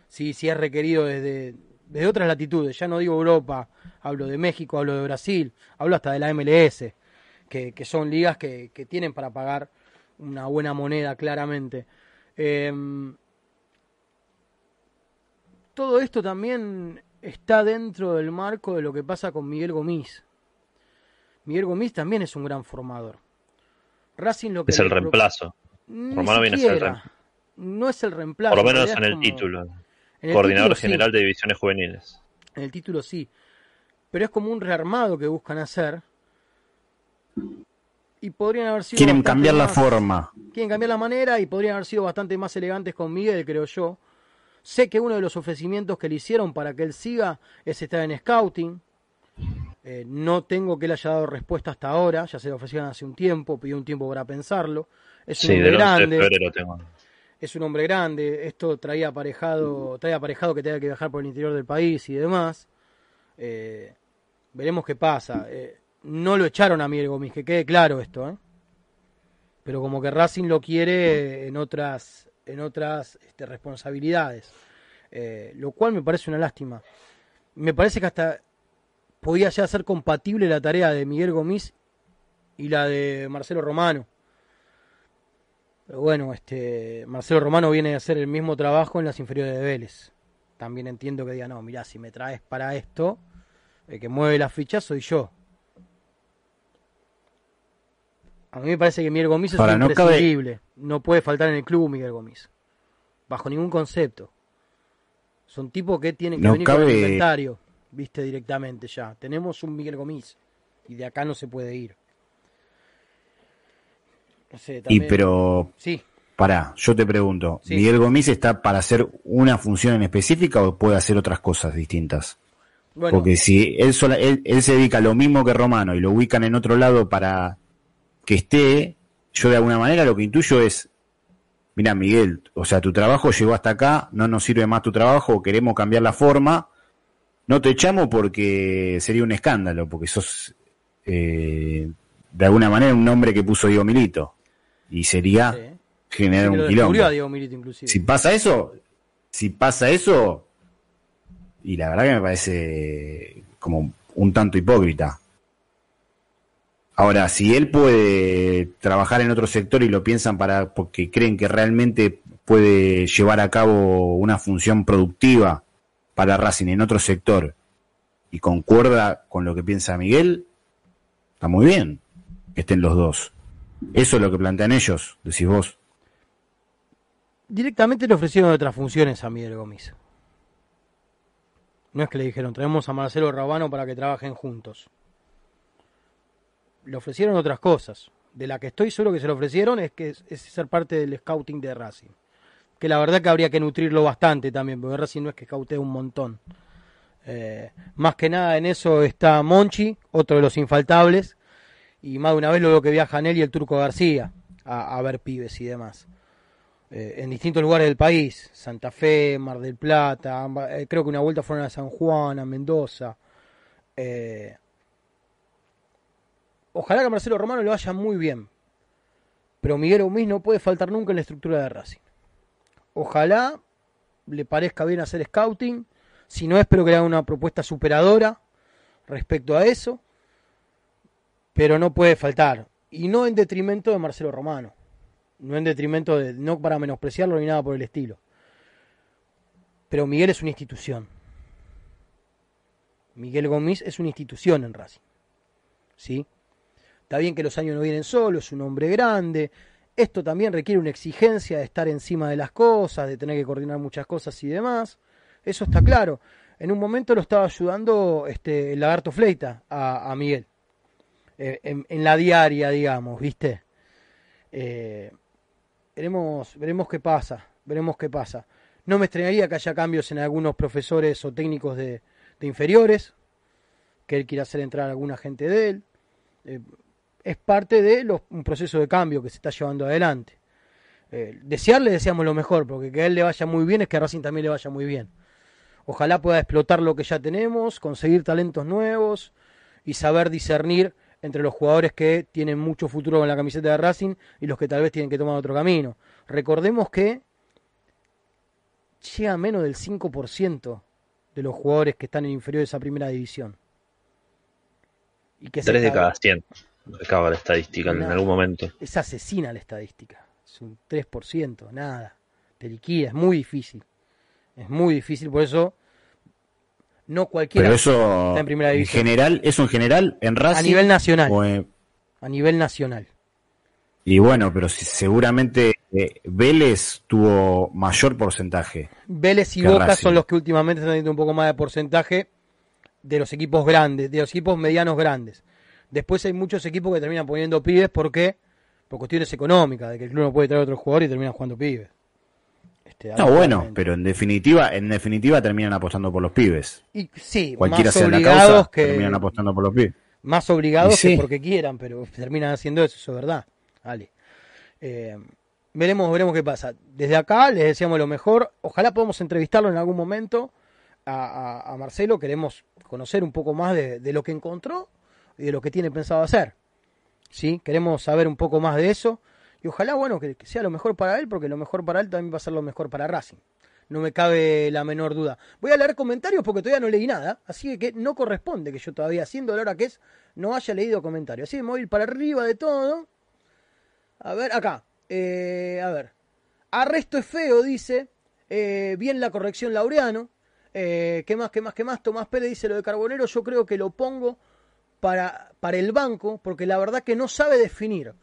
Speaker 1: si, si es requerido desde, desde otras latitudes. Ya no digo Europa, hablo de México, hablo de Brasil, hablo hasta de la MLS, que, que son ligas que, que, tienen para pagar una buena moneda claramente. Eh, todo esto también está dentro del marco de lo que pasa con Miguel Gomis Miguel Gomis también es un gran formador.
Speaker 3: Racing lo que es el reemplazo.
Speaker 1: Romano viene a ser el reemplazo. No es el reemplazo.
Speaker 3: Por lo menos en el como... título. En el Coordinador título, General sí. de Divisiones Juveniles.
Speaker 1: En el título sí. Pero es como un rearmado que buscan hacer. Y podrían haber sido.
Speaker 2: Quieren cambiar más, la forma.
Speaker 1: Quieren cambiar la manera y podrían haber sido bastante más elegantes con Miguel, creo yo. Sé que uno de los ofrecimientos que le hicieron para que él siga es estar en scouting. Eh, no tengo que él haya dado respuesta hasta ahora, ya se lo ofrecieron hace un tiempo, pidió un tiempo para pensarlo. Es un
Speaker 3: sí,
Speaker 1: hombre grande.
Speaker 3: Tengo.
Speaker 1: Es un hombre grande, esto traía aparejado, traía aparejado que tenga que viajar por el interior del país y demás. Eh, veremos qué pasa. Eh, no lo echaron a Miguel Gómez, que quede claro esto, ¿eh? Pero como que Racing lo quiere en otras, en otras este, responsabilidades. lo cual me parece una lástima. Me parece que hasta podía ya ser compatible la tarea de Miguel Gomis y la de Marcelo Romano. Pero bueno, este Marcelo Romano viene a hacer el mismo trabajo en las inferiores de Vélez. También entiendo que diga, no, mira, si me traes para esto, el que mueve las fichas soy yo. A mí me parece que Miguel Gomis es Ahora, imprescindible. No, cabe... no puede faltar en el club Miguel Gomis. Bajo ningún concepto. Son tipos que tienen que
Speaker 2: no
Speaker 1: venir
Speaker 2: cabe...
Speaker 1: con el inventario viste directamente ya. Tenemos un Miguel Gomis y de acá no se puede ir.
Speaker 2: No sé, también... Y pero
Speaker 1: sí.
Speaker 2: Pará, yo te pregunto, sí. ¿Miguel Gomis está para hacer una función en específica o puede hacer otras cosas distintas? Bueno, Porque si él, sola, él, él, se dedica a lo mismo que Romano y lo ubican en otro lado para que esté, yo de alguna manera lo que intuyo es, mira Miguel, o sea, tu trabajo llegó hasta acá, no nos sirve más tu trabajo, queremos cambiar la forma, no te echamos porque sería un escándalo, porque sos eh, de alguna manera un nombre que puso Diego Milito. Y sería sí. generar sí, un quilombo.
Speaker 1: A Diego Milito, inclusive.
Speaker 2: Si pasa eso, si pasa eso, y la verdad que me parece como un tanto hipócrita. Ahora, si él puede trabajar en otro sector y lo piensan para porque creen que realmente puede llevar a cabo una función productiva para Racing en otro sector y concuerda con lo que piensa Miguel, está muy bien que estén los dos. Eso es lo que plantean ellos, decís vos.
Speaker 1: Directamente le ofrecieron otras funciones a Miguel Gómez. No es que le dijeron, traemos a Marcelo Rabano para que trabajen juntos. Le ofrecieron otras cosas. De la que estoy seguro que se le ofrecieron es que es, ser parte del scouting de Racing. Que la verdad que habría que nutrirlo bastante también, porque Racing no es que scoutee un montón. Eh, más que nada en eso está Monchi, otro de los infaltables, y más de una vez lo veo que viajan él y el Turco García a, ver pibes y demás. Eh, en distintos lugares del país, Santa Fe, Mar del Plata, eh, creo que una vuelta fueron a San Juan, a Mendoza. Ojalá que Marcelo Romano le vaya muy bien, pero Miguel Omis no puede faltar nunca en la estructura de Racing. Ojalá le parezca bien hacer scouting, si no espero que le haga una propuesta superadora respecto a eso pero no puede faltar. Y no en detrimento de Marcelo Romano. No en detrimento de, no para menospreciarlo ni nada por el estilo. Pero Miguel es una institución. Miguel Gómez es una institución en Racing. ¿Sí? Está bien que los años no vienen solos, es un hombre grande. Esto también requiere una exigencia de estar encima de las cosas, de tener que coordinar muchas cosas y demás. Eso está claro. En un momento lo estaba ayudando este, el lagarto Fleita a, Miguel. Eh, en, la diaria, digamos, ¿viste? Eh, veremos, veremos qué pasa, veremos qué pasa. No me extrañaría que haya cambios en algunos profesores o técnicos de, inferiores, que él quiera hacer entrar a alguna gente de él. Eh, es parte de los, un proceso de cambio que se está llevando adelante. desearle, deseamos lo mejor, porque que a él le vaya muy bien es que a Racing también le vaya muy bien. Ojalá pueda explotar lo que ya tenemos, conseguir talentos nuevos y saber discernir entre los jugadores que tienen mucho futuro con la camiseta de Racing y los que tal vez tienen que tomar otro camino. Recordemos que llega menos del 5% de los jugadores que están en inferiores a primera división.
Speaker 3: Y que 3 de cada 100 acaba la estadística en algún momento.
Speaker 1: Es asesina la estadística. Es un 3%, nada. Te liquida, es muy difícil. Es muy difícil, por eso no cualquiera
Speaker 2: Pero eso, está en primera división. En general, eso en general, en Racing.
Speaker 1: A nivel nacional. A nivel nacional.
Speaker 2: Y bueno, pero seguramente eh, Vélez tuvo mayor porcentaje.
Speaker 1: Vélez y Boca son los que últimamente están teniendo un poco más de porcentaje de los equipos grandes, de los equipos medianos grandes. Después hay muchos equipos que terminan poniendo pibes porque por cuestiones económicas, de que el club no puede traer otro jugador y terminan jugando pibes.
Speaker 2: Este, no, bueno, pero en definitiva, en definitiva terminan apostando por los pibes.
Speaker 1: Y sí, Cualquiera más sea la causa, que,
Speaker 2: terminan apostando por los pibes.
Speaker 1: Más obligados que porque quieran, pero terminan haciendo eso, eso es verdad. Vale. Eh, veremos, veremos qué pasa. Desde acá les deseamos lo mejor. Ojalá podamos entrevistarlo en algún momento a, Marcelo. Queremos conocer un poco más de, de, lo que encontró y de lo que tiene pensado hacer. ¿Sí? Queremos saber un poco más de eso. Y ojalá, bueno, que, sea lo mejor para él, porque lo mejor para él también va a ser lo mejor para Racing. No me cabe la menor duda. Voy a leer comentarios porque todavía no leí nada, así que no corresponde que yo todavía, siendo la hora que es, no haya leído comentarios. Así que me voy a para arriba de todo. A ver, acá. Eh, a ver. Arresto es feo, dice. Eh, bien la corrección Laureano. Eh, ¿Qué más, qué más, qué más? Tomás Pérez dice lo de Carbonero. Yo creo que lo pongo para, para el banco porque la verdad que no sabe definir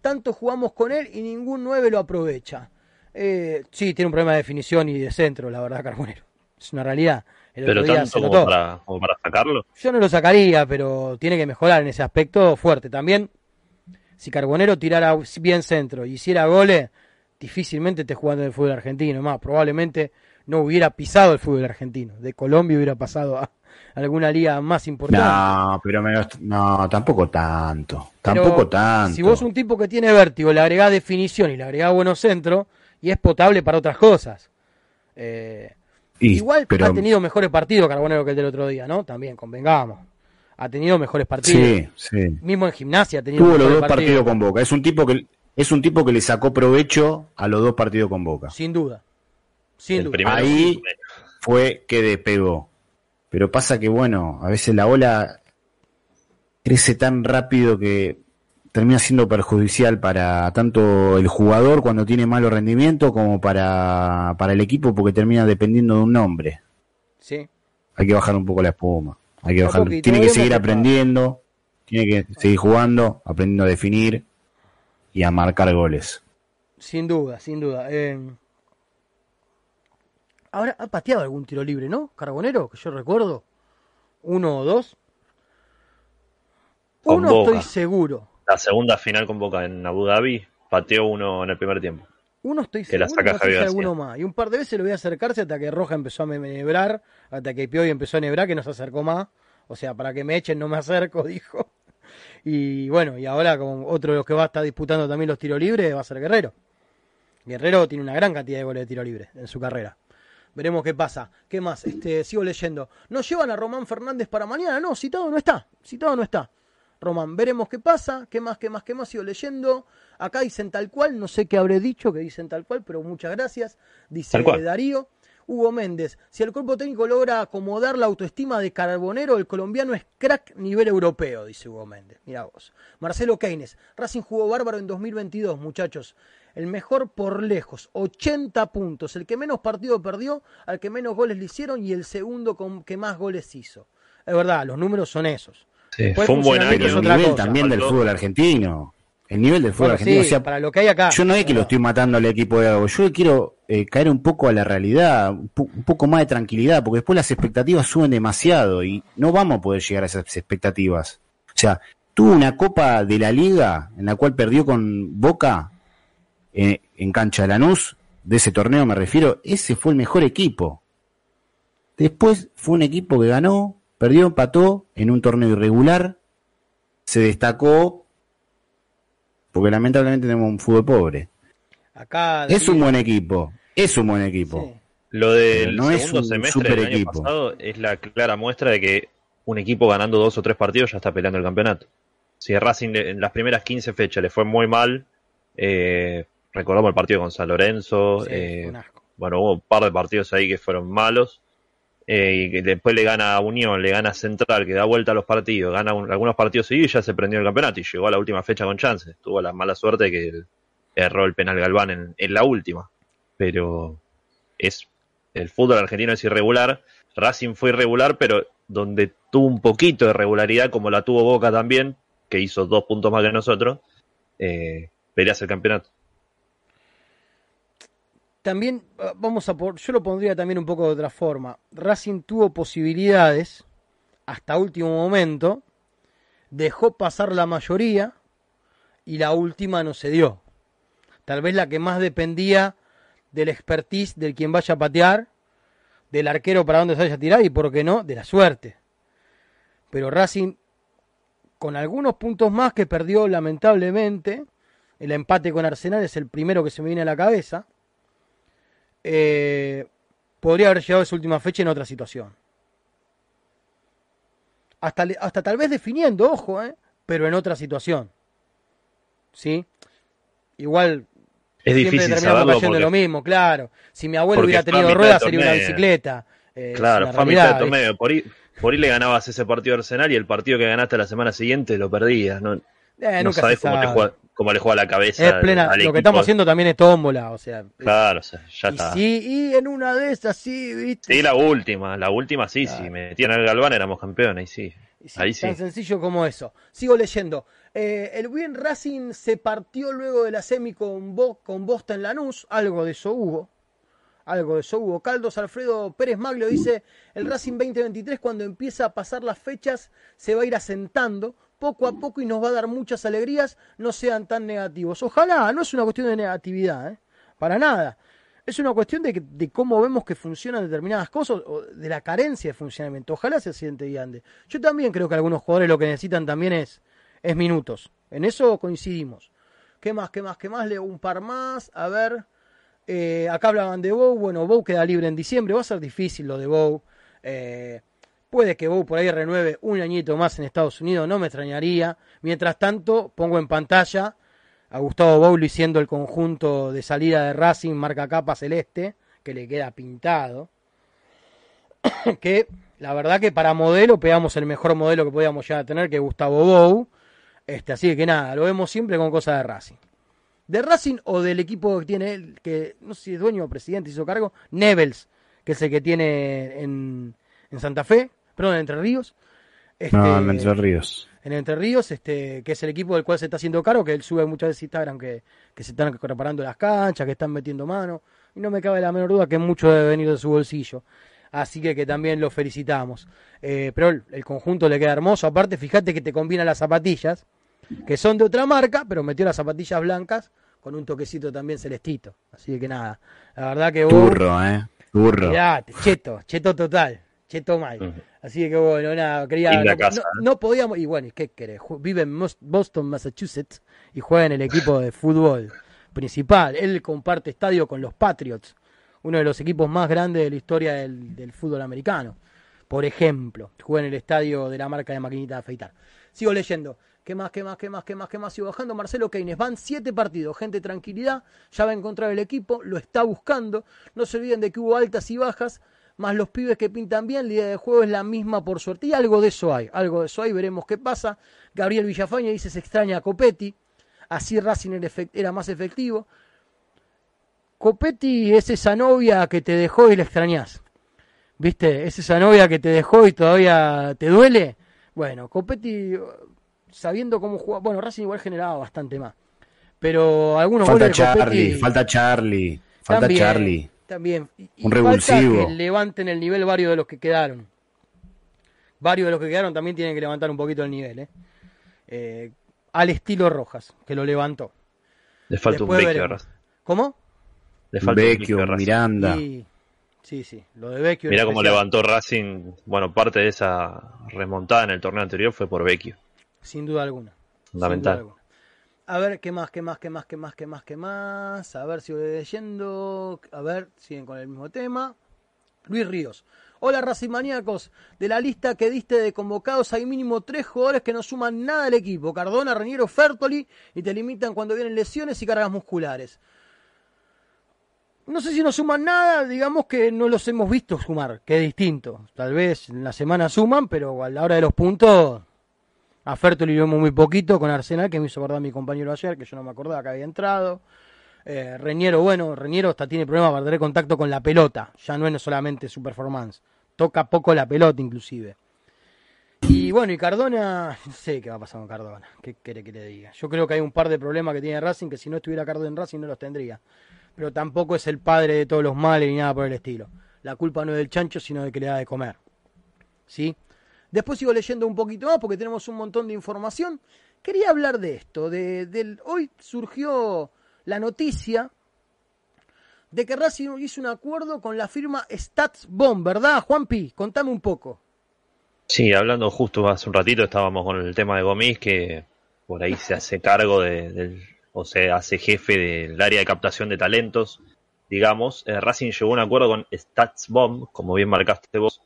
Speaker 1: tanto jugamos con él y ningún 9 lo aprovecha. Eh, sí, tiene un problema de definición y de centro, la verdad, Carbonero. Es una realidad.
Speaker 3: pero tanto como para, para, sacarlo.
Speaker 1: Yo no lo sacaría, pero tiene que mejorar en ese aspecto fuerte. También, si Carbonero tirara bien centro y hiciera goles, difícilmente esté jugando en el fútbol argentino. Más, probablemente no hubiera pisado el fútbol argentino. De Colombia hubiera pasado a, alguna liga más importante.
Speaker 2: No, pero menos, no, tampoco tanto. tampoco tanto.
Speaker 1: Si vos un tipo que tiene vértigo, le agregás definición y le agregás buenos centros, y es potable para otras cosas. Eh, igual ha tenido mejores partidos Carbonero que el del otro día, ¿no? También, convengamos. Ha tenido mejores partidos. Sí, sí. Mismo en gimnasia ha tenido
Speaker 2: Tuvo los dos partidos. con Boca. Es un tipo que es un tipo que le sacó provecho a los dos partidos con Boca.
Speaker 1: Sin duda. Sin duda.
Speaker 2: Ahí fue que despegó. Pero pasa que, bueno, a veces la ola crece tan rápido que termina siendo perjudicial para tanto el jugador cuando tiene malo rendimiento como para, para el equipo porque termina dependiendo de un nombre.
Speaker 1: Sí.
Speaker 2: Hay que bajar un poco la espuma. Hay que
Speaker 1: Un
Speaker 2: bajar, tiene que seguir aprendiendo, tiene que seguir jugando, aprendiendo a definir y a marcar goles.
Speaker 1: Sin duda, sin duda. Eh, Ahora ha pateado algún tiro libre, ¿no? Carbonero, que yo recuerdo. Uno o dos.
Speaker 3: Con
Speaker 1: Uno
Speaker 3: Boca.
Speaker 1: estoy seguro.
Speaker 3: La segunda final con Boca en Abu Dhabi pateó uno en el primer tiempo.
Speaker 1: Uno estoy
Speaker 3: Que la
Speaker 1: seguro.
Speaker 3: saca García.
Speaker 1: alguno más. Y un par de veces lo voy a acercarse hasta que Roja empezó a menebrar, hasta que Piovi empezó a nebrar, que no se acercó más. O sea, para que me echen no me acerco, [laughs] dijo. Y bueno, y ahora con otro de los que va a estar disputando también los tiros libres va a ser Guerrero. Guerrero tiene una gran cantidad de goles de tiro libre en su carrera. Veremos qué pasa. ¿Qué más? Este, sigo leyendo. ¿No llevan a Román Fernández para mañana? No, citado no está. Citado no está. Román, veremos qué pasa. ¿Qué más, qué más, qué más? Sigo leyendo. Acá dicen tal cual. No sé qué habré dicho que dicen tal cual, pero muchas gracias. Dice. Darío. Hugo Méndez, si el cuerpo técnico logra acomodar la autoestima de Carbonero, el colombiano es crack nivel europeo, dice Hugo Méndez. Mira vos. Marcelo Keynes, Racing jugó bárbaro en 2022, muchachos. El mejor por lejos, 80 puntos. El que menos partido perdió, al que menos goles le hicieron y el segundo con que más goles hizo. Es verdad, los números son esos. Después
Speaker 3: Fue un buen año.
Speaker 1: es
Speaker 2: Pero el nivel
Speaker 1: cosa.
Speaker 2: también del fútbol argentino. El nivel del fútbol
Speaker 1: Bueno,
Speaker 2: argentino.
Speaker 1: sí,
Speaker 2: o sea,
Speaker 1: para lo que hay acá.
Speaker 2: yo no es que lo estoy matando al equipo de Gago, yo quiero eh, caer un poco a la realidad, un, po- un poco más de tranquilidad, porque después las expectativas suben demasiado y no vamos a poder llegar a esas expectativas. O sea, tuvo una copa de la liga en la cual perdió con Boca eh, en cancha de Lanús, de ese torneo me refiero, ese fue el mejor equipo. Después fue un equipo que ganó, perdió, empató en un torneo irregular, se destacó, porque lamentablemente tenemos un fútbol pobre.
Speaker 1: Acá
Speaker 2: Es un buen equipo, es un buen equipo.
Speaker 1: Sí.
Speaker 3: Lo del
Speaker 2: No es un
Speaker 3: semestre
Speaker 2: super
Speaker 3: del año
Speaker 2: equipo.
Speaker 3: pasado es la clara muestra de que un equipo ganando dos o tres partidos ya está peleando el campeonato. Si a Racing en las primeras 15 fechas le fue muy mal, eh, recordamos el partido con San Lorenzo,
Speaker 1: Sí,
Speaker 3: eh, bueno, hubo un par de partidos ahí que fueron malos, eh, y que después le gana a Unión, le gana a Central, que da vuelta a los partidos, gana un- algunos partidos seguidos y ya se prendió el campeonato y llegó a la última fecha con chances. Tuvo la mala suerte que el- erró el penal Galván en, en la última. Pero es el fútbol argentino es irregular. Racing fue irregular, pero donde tuvo un poquito de regularidad, como la tuvo Boca también, que hizo dos puntos más que nosotros, eh, peleas el campeonato.
Speaker 1: También ah, vamos a por, yo lo pondría también un poco de otra forma. Racing tuvo posibilidades hasta último momento, dejó pasar la mayoría y la última no se dio. Tal vez la que más dependía del expertise del quien vaya a patear, del arquero para dónde se vaya a tirar y por qué no, de la suerte. Pero Racing con algunos puntos más que perdió lamentablemente, el empate con Arsenal es el primero que se me viene a la cabeza eh, podría haber llegado a esa última fecha en otra situación. Hasta, hasta tal vez definiendo, ojo, eh, pero en otra situación. ¿Sí? Igual
Speaker 3: Es
Speaker 1: siempre
Speaker 3: difícil
Speaker 1: terminamos
Speaker 3: saberlo
Speaker 1: cayendo en
Speaker 3: porque,
Speaker 1: lo mismo, claro. Si mi abuelo
Speaker 3: porque
Speaker 1: hubiera tenido ruedas sería una bicicleta. eh,
Speaker 3: claro, fue mitad de torneo. Por ahí, por ahí le ganabas ese partido a Arsenal y el partido que ganaste la semana siguiente lo perdías. No,
Speaker 1: Eh,
Speaker 3: no sabes cómo,
Speaker 1: sabe.
Speaker 3: cómo le juega la cabeza
Speaker 1: Es plena,
Speaker 3: al
Speaker 1: lo que estamos haciendo también es tómbola, o sea.
Speaker 3: Claro, o sea, ya
Speaker 1: y
Speaker 3: está.
Speaker 1: sí, y en una de esas sí, ¿viste?
Speaker 3: Sí, la última, la última sí,
Speaker 1: Claro.
Speaker 3: sí, metían al Galván éramos campeones, sí.
Speaker 1: Y sí,
Speaker 3: Ahí sí.
Speaker 1: Tan sencillo como eso. Sigo leyendo. Eh, el buen Racing se partió luego de la semi con, Bo- con Boston Lanús. Algo de eso hubo. Algo de eso hubo. Caldos Alfredo Pérez Maglio dice: El Racing 2023, cuando empieza a pasar las fechas, se va a ir asentando poco a poco y nos va a dar muchas alegrías. No sean tan negativos. Ojalá, no es una cuestión de negatividad, ¿eh? para nada. Es una cuestión de, cómo vemos que funcionan determinadas cosas o de la carencia de funcionamiento. Ojalá se siente y. Yo también creo que algunos jugadores lo que necesitan también es, es minutos. En eso coincidimos. ¿Qué más, qué más, qué más? Leo un par más. A ver. Eh, acá hablaban de Bow. Bueno, Bow queda libre en diciembre. Va a ser difícil lo de Bow. Eh, puede que Bow por ahí renueve un añito más en Estados Unidos. No me extrañaría. Mientras tanto, pongo en pantalla a Gustavo Bowley siendo el conjunto de salida de Racing marca capa celeste, que le queda pintado. [coughs] que la verdad que para modelo pegamos el mejor modelo que podíamos ya tener, que Gustavo Bou. Este, así que nada, lo vemos siempre con cosas de Racing. De Racing o del equipo que tiene él, que no sé si es dueño o presidente, hizo cargo, Nevels, que es el que tiene en, en Santa Fe, perdón, en Entre Ríos. Este,
Speaker 2: No, en Entre Ríos.
Speaker 1: en Entre Ríos, este, que es el equipo del cual se está haciendo cargo, que él sube muchas veces Instagram que, que se están preparando las canchas, que están metiendo mano, y no me cabe la menor duda que mucho debe venir de su bolsillo. Así que que también lo felicitamos. Eh, pero el, el conjunto le queda hermoso. Aparte, fíjate que te combina las zapatillas, que son de otra marca, pero metió las zapatillas blancas con un toquecito también celestito. Así que nada, la verdad que vos...
Speaker 2: Turro, ¿eh?
Speaker 1: Mirate, cheto, cheto total, cheto mal. Así que bueno, nada, quería. No,
Speaker 3: casa,
Speaker 1: no-
Speaker 3: ¿eh?
Speaker 1: no podíamos. Y bueno, ¿qué querés? Vive en Boston, Massachusetts y juega en el equipo de fútbol principal. Él comparte estadio con los Patriots, uno de los equipos más grandes de la historia del, del fútbol americano. Por ejemplo, juega en el estadio de la marca de maquinita de afeitar. Sigo leyendo. ¿Qué más, qué más, qué más, qué más, qué más? Sigo bajando. Marcelo Keynes. Van siete partidos. Gente, tranquilidad. Ya va a encontrar el equipo. Lo está buscando. No se olviden de que hubo altas y bajas. Más los pibes que pintan bien. La idea de juego es la misma por suerte. Y algo de eso hay. Algo de eso hay. Veremos qué pasa. Gabriel Villafaña dice se extraña a Copetti. Así Racing era, efect- era más efectivo. Copetti es esa novia que te dejó y la extrañás. ¿Viste? Es esa novia que te dejó y todavía te duele. Bueno, Copetti, sabiendo cómo juega. Bueno, Racing igual generaba bastante más. Pero algunos
Speaker 2: Falta
Speaker 1: goles de Copetti.
Speaker 2: Charlie, falta Charlie, falta
Speaker 1: también,
Speaker 2: Charlie.
Speaker 1: También. Y, y
Speaker 2: Un
Speaker 1: falta
Speaker 2: revulsivo.
Speaker 1: que levanten el nivel varios de los que quedaron. Varios de los que quedaron también tienen que levantar un poquito el nivel. ¿eh? Eh, al estilo Rojas, que lo levantó.
Speaker 3: Le falta
Speaker 1: Después
Speaker 3: un vecchio,
Speaker 1: veremos. ¿Cómo?
Speaker 3: Le falta un
Speaker 2: Vecchio,
Speaker 3: vecchio a Racing.
Speaker 2: Miranda.
Speaker 1: Y- sí, sí. Lo de Vecchio.
Speaker 3: Mirá cómo
Speaker 1: especial.
Speaker 3: levantó Racing. Bueno, parte de esa remontada en el torneo anterior fue por Vecchio.
Speaker 1: Sin duda alguna.
Speaker 3: Fundamental.
Speaker 1: Sin duda alguna. A ver, ¿qué más, qué más, qué más, qué más, qué más, qué más? A ver si voy leyendo. A ver, siguen con el mismo tema. Luis Ríos. Hola Racimaniacos, de la lista que diste de convocados hay mínimo tres jugadores que no suman nada al equipo, Cardona, Reñero, Fertoli, y te limitan cuando vienen lesiones y cargas musculares. No sé si no suman nada, digamos que no los hemos visto sumar, que es distinto. Tal vez en la semana suman, pero a la hora de los puntos, a Fertoli lo vemos muy poquito con Arsenal, que me hizo acordar mi compañero ayer, que yo no me acordaba que había entrado. Eh, Reñero, bueno, Reñero hasta tiene problemas para tener contacto con la pelota, ya no es solamente su performance, toca poco la pelota inclusive. Y bueno, y Cardona, [laughs] no sé qué va a pasar con Cardona, qué quiere que le diga. Yo creo que hay un par de problemas que tiene Racing que si no estuviera Cardona en Racing no los tendría. Pero tampoco es el padre de todos los males ni nada por el estilo. La culpa no es del chancho, sino de que le da de comer. ¿Sí? Después sigo leyendo un poquito más porque tenemos un montón de información. Quería hablar de esto, de, del hoy surgió la noticia de que Racing hizo un acuerdo con la firma StatsBomb, ¿verdad, Juanpi? Contame un poco.
Speaker 3: Sí, hablando justo hace un ratito estábamos con el tema de Gomis, que por ahí se hace cargo de- o se hace jefe del área de captación de talentos, digamos. Eh, Racing llegó a un acuerdo con StatsBomb, como bien marcaste vos,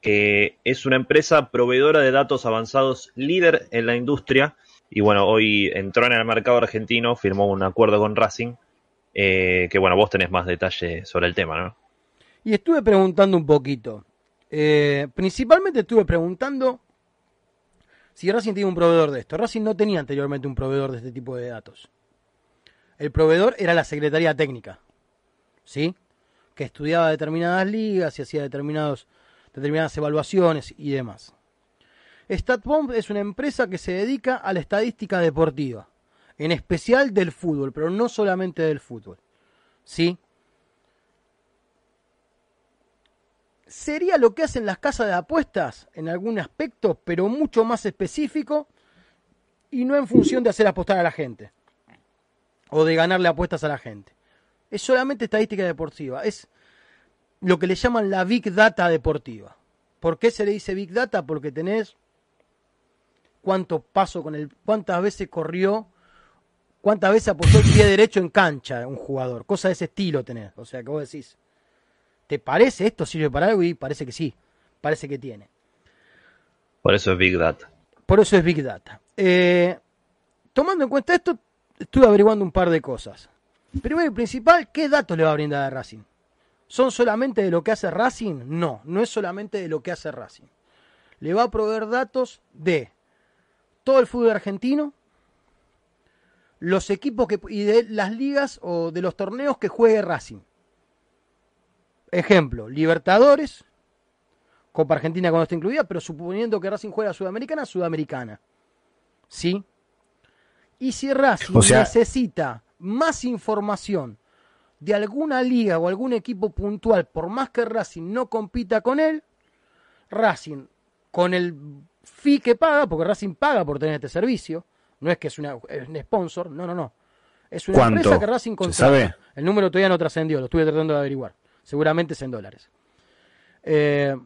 Speaker 3: que es una empresa proveedora de datos avanzados líder en la industria. Y bueno, hoy entró en el mercado argentino, firmó un acuerdo con Racing, eh, que bueno, vos tenés más detalles sobre el tema, ¿no?
Speaker 1: Y estuve preguntando un poquito. Eh, principalmente estuve preguntando si Racing tiene un proveedor de esto. Racing no tenía anteriormente un proveedor de este tipo de datos. El proveedor era la Secretaría Técnica, ¿sí? Que estudiaba determinadas ligas y hacía determinados, determinadas evaluaciones y demás. StatBomb es una empresa que se dedica a la estadística deportiva, en especial del fútbol, pero no solamente del fútbol, ¿sí? sería lo que hacen las casas de apuestas en algún aspecto, pero mucho más específico y no en función de hacer apostar a la gente o de ganarle apuestas a la gente. Es solamente estadística deportiva, es lo que le llaman la Big Data deportiva. ¿Por qué se le dice Big Data? Porque tenés cuánto paso con el, cuántas veces corrió, cuántas veces apoyó el pie derecho en cancha un jugador, cosa de ese estilo tenés. O sea que vos decís, ¿Te parece esto sirve para algo? Y parece que sí, parece que tiene.
Speaker 3: Por eso es Big Data.
Speaker 1: Por eso es Big Data. Eh, tomando en cuenta esto, estuve averiguando un par de cosas. Primero y principal, ¿qué datos le va a brindar a Racing? ¿Son solamente de lo que hace Racing? No, no es solamente de lo que hace Racing. Le va a proveer datos de todo el fútbol argentino, los equipos que, y de las ligas o de los torneos que juegue Racing. ejemplo, Libertadores, Copa Argentina cuando está incluida, pero suponiendo que Racing juega Sudamericana, Sudamericana. ¿Sí? Y si Racing
Speaker 2: O sea-
Speaker 1: necesita más información de alguna liga o algún equipo puntual, por más que Racing no compita con él, Racing, con el fee que paga, porque Racing paga por tener este servicio, no es que es, una, es un sponsor, no, no, no. Es una
Speaker 2: ¿Cuánto?
Speaker 1: empresa que Racing
Speaker 2: ¿Se
Speaker 1: contrata.
Speaker 2: sabe?
Speaker 1: El número todavía no trascendió, lo estuve tratando de averiguar. Seguramente es en dólares. Eh,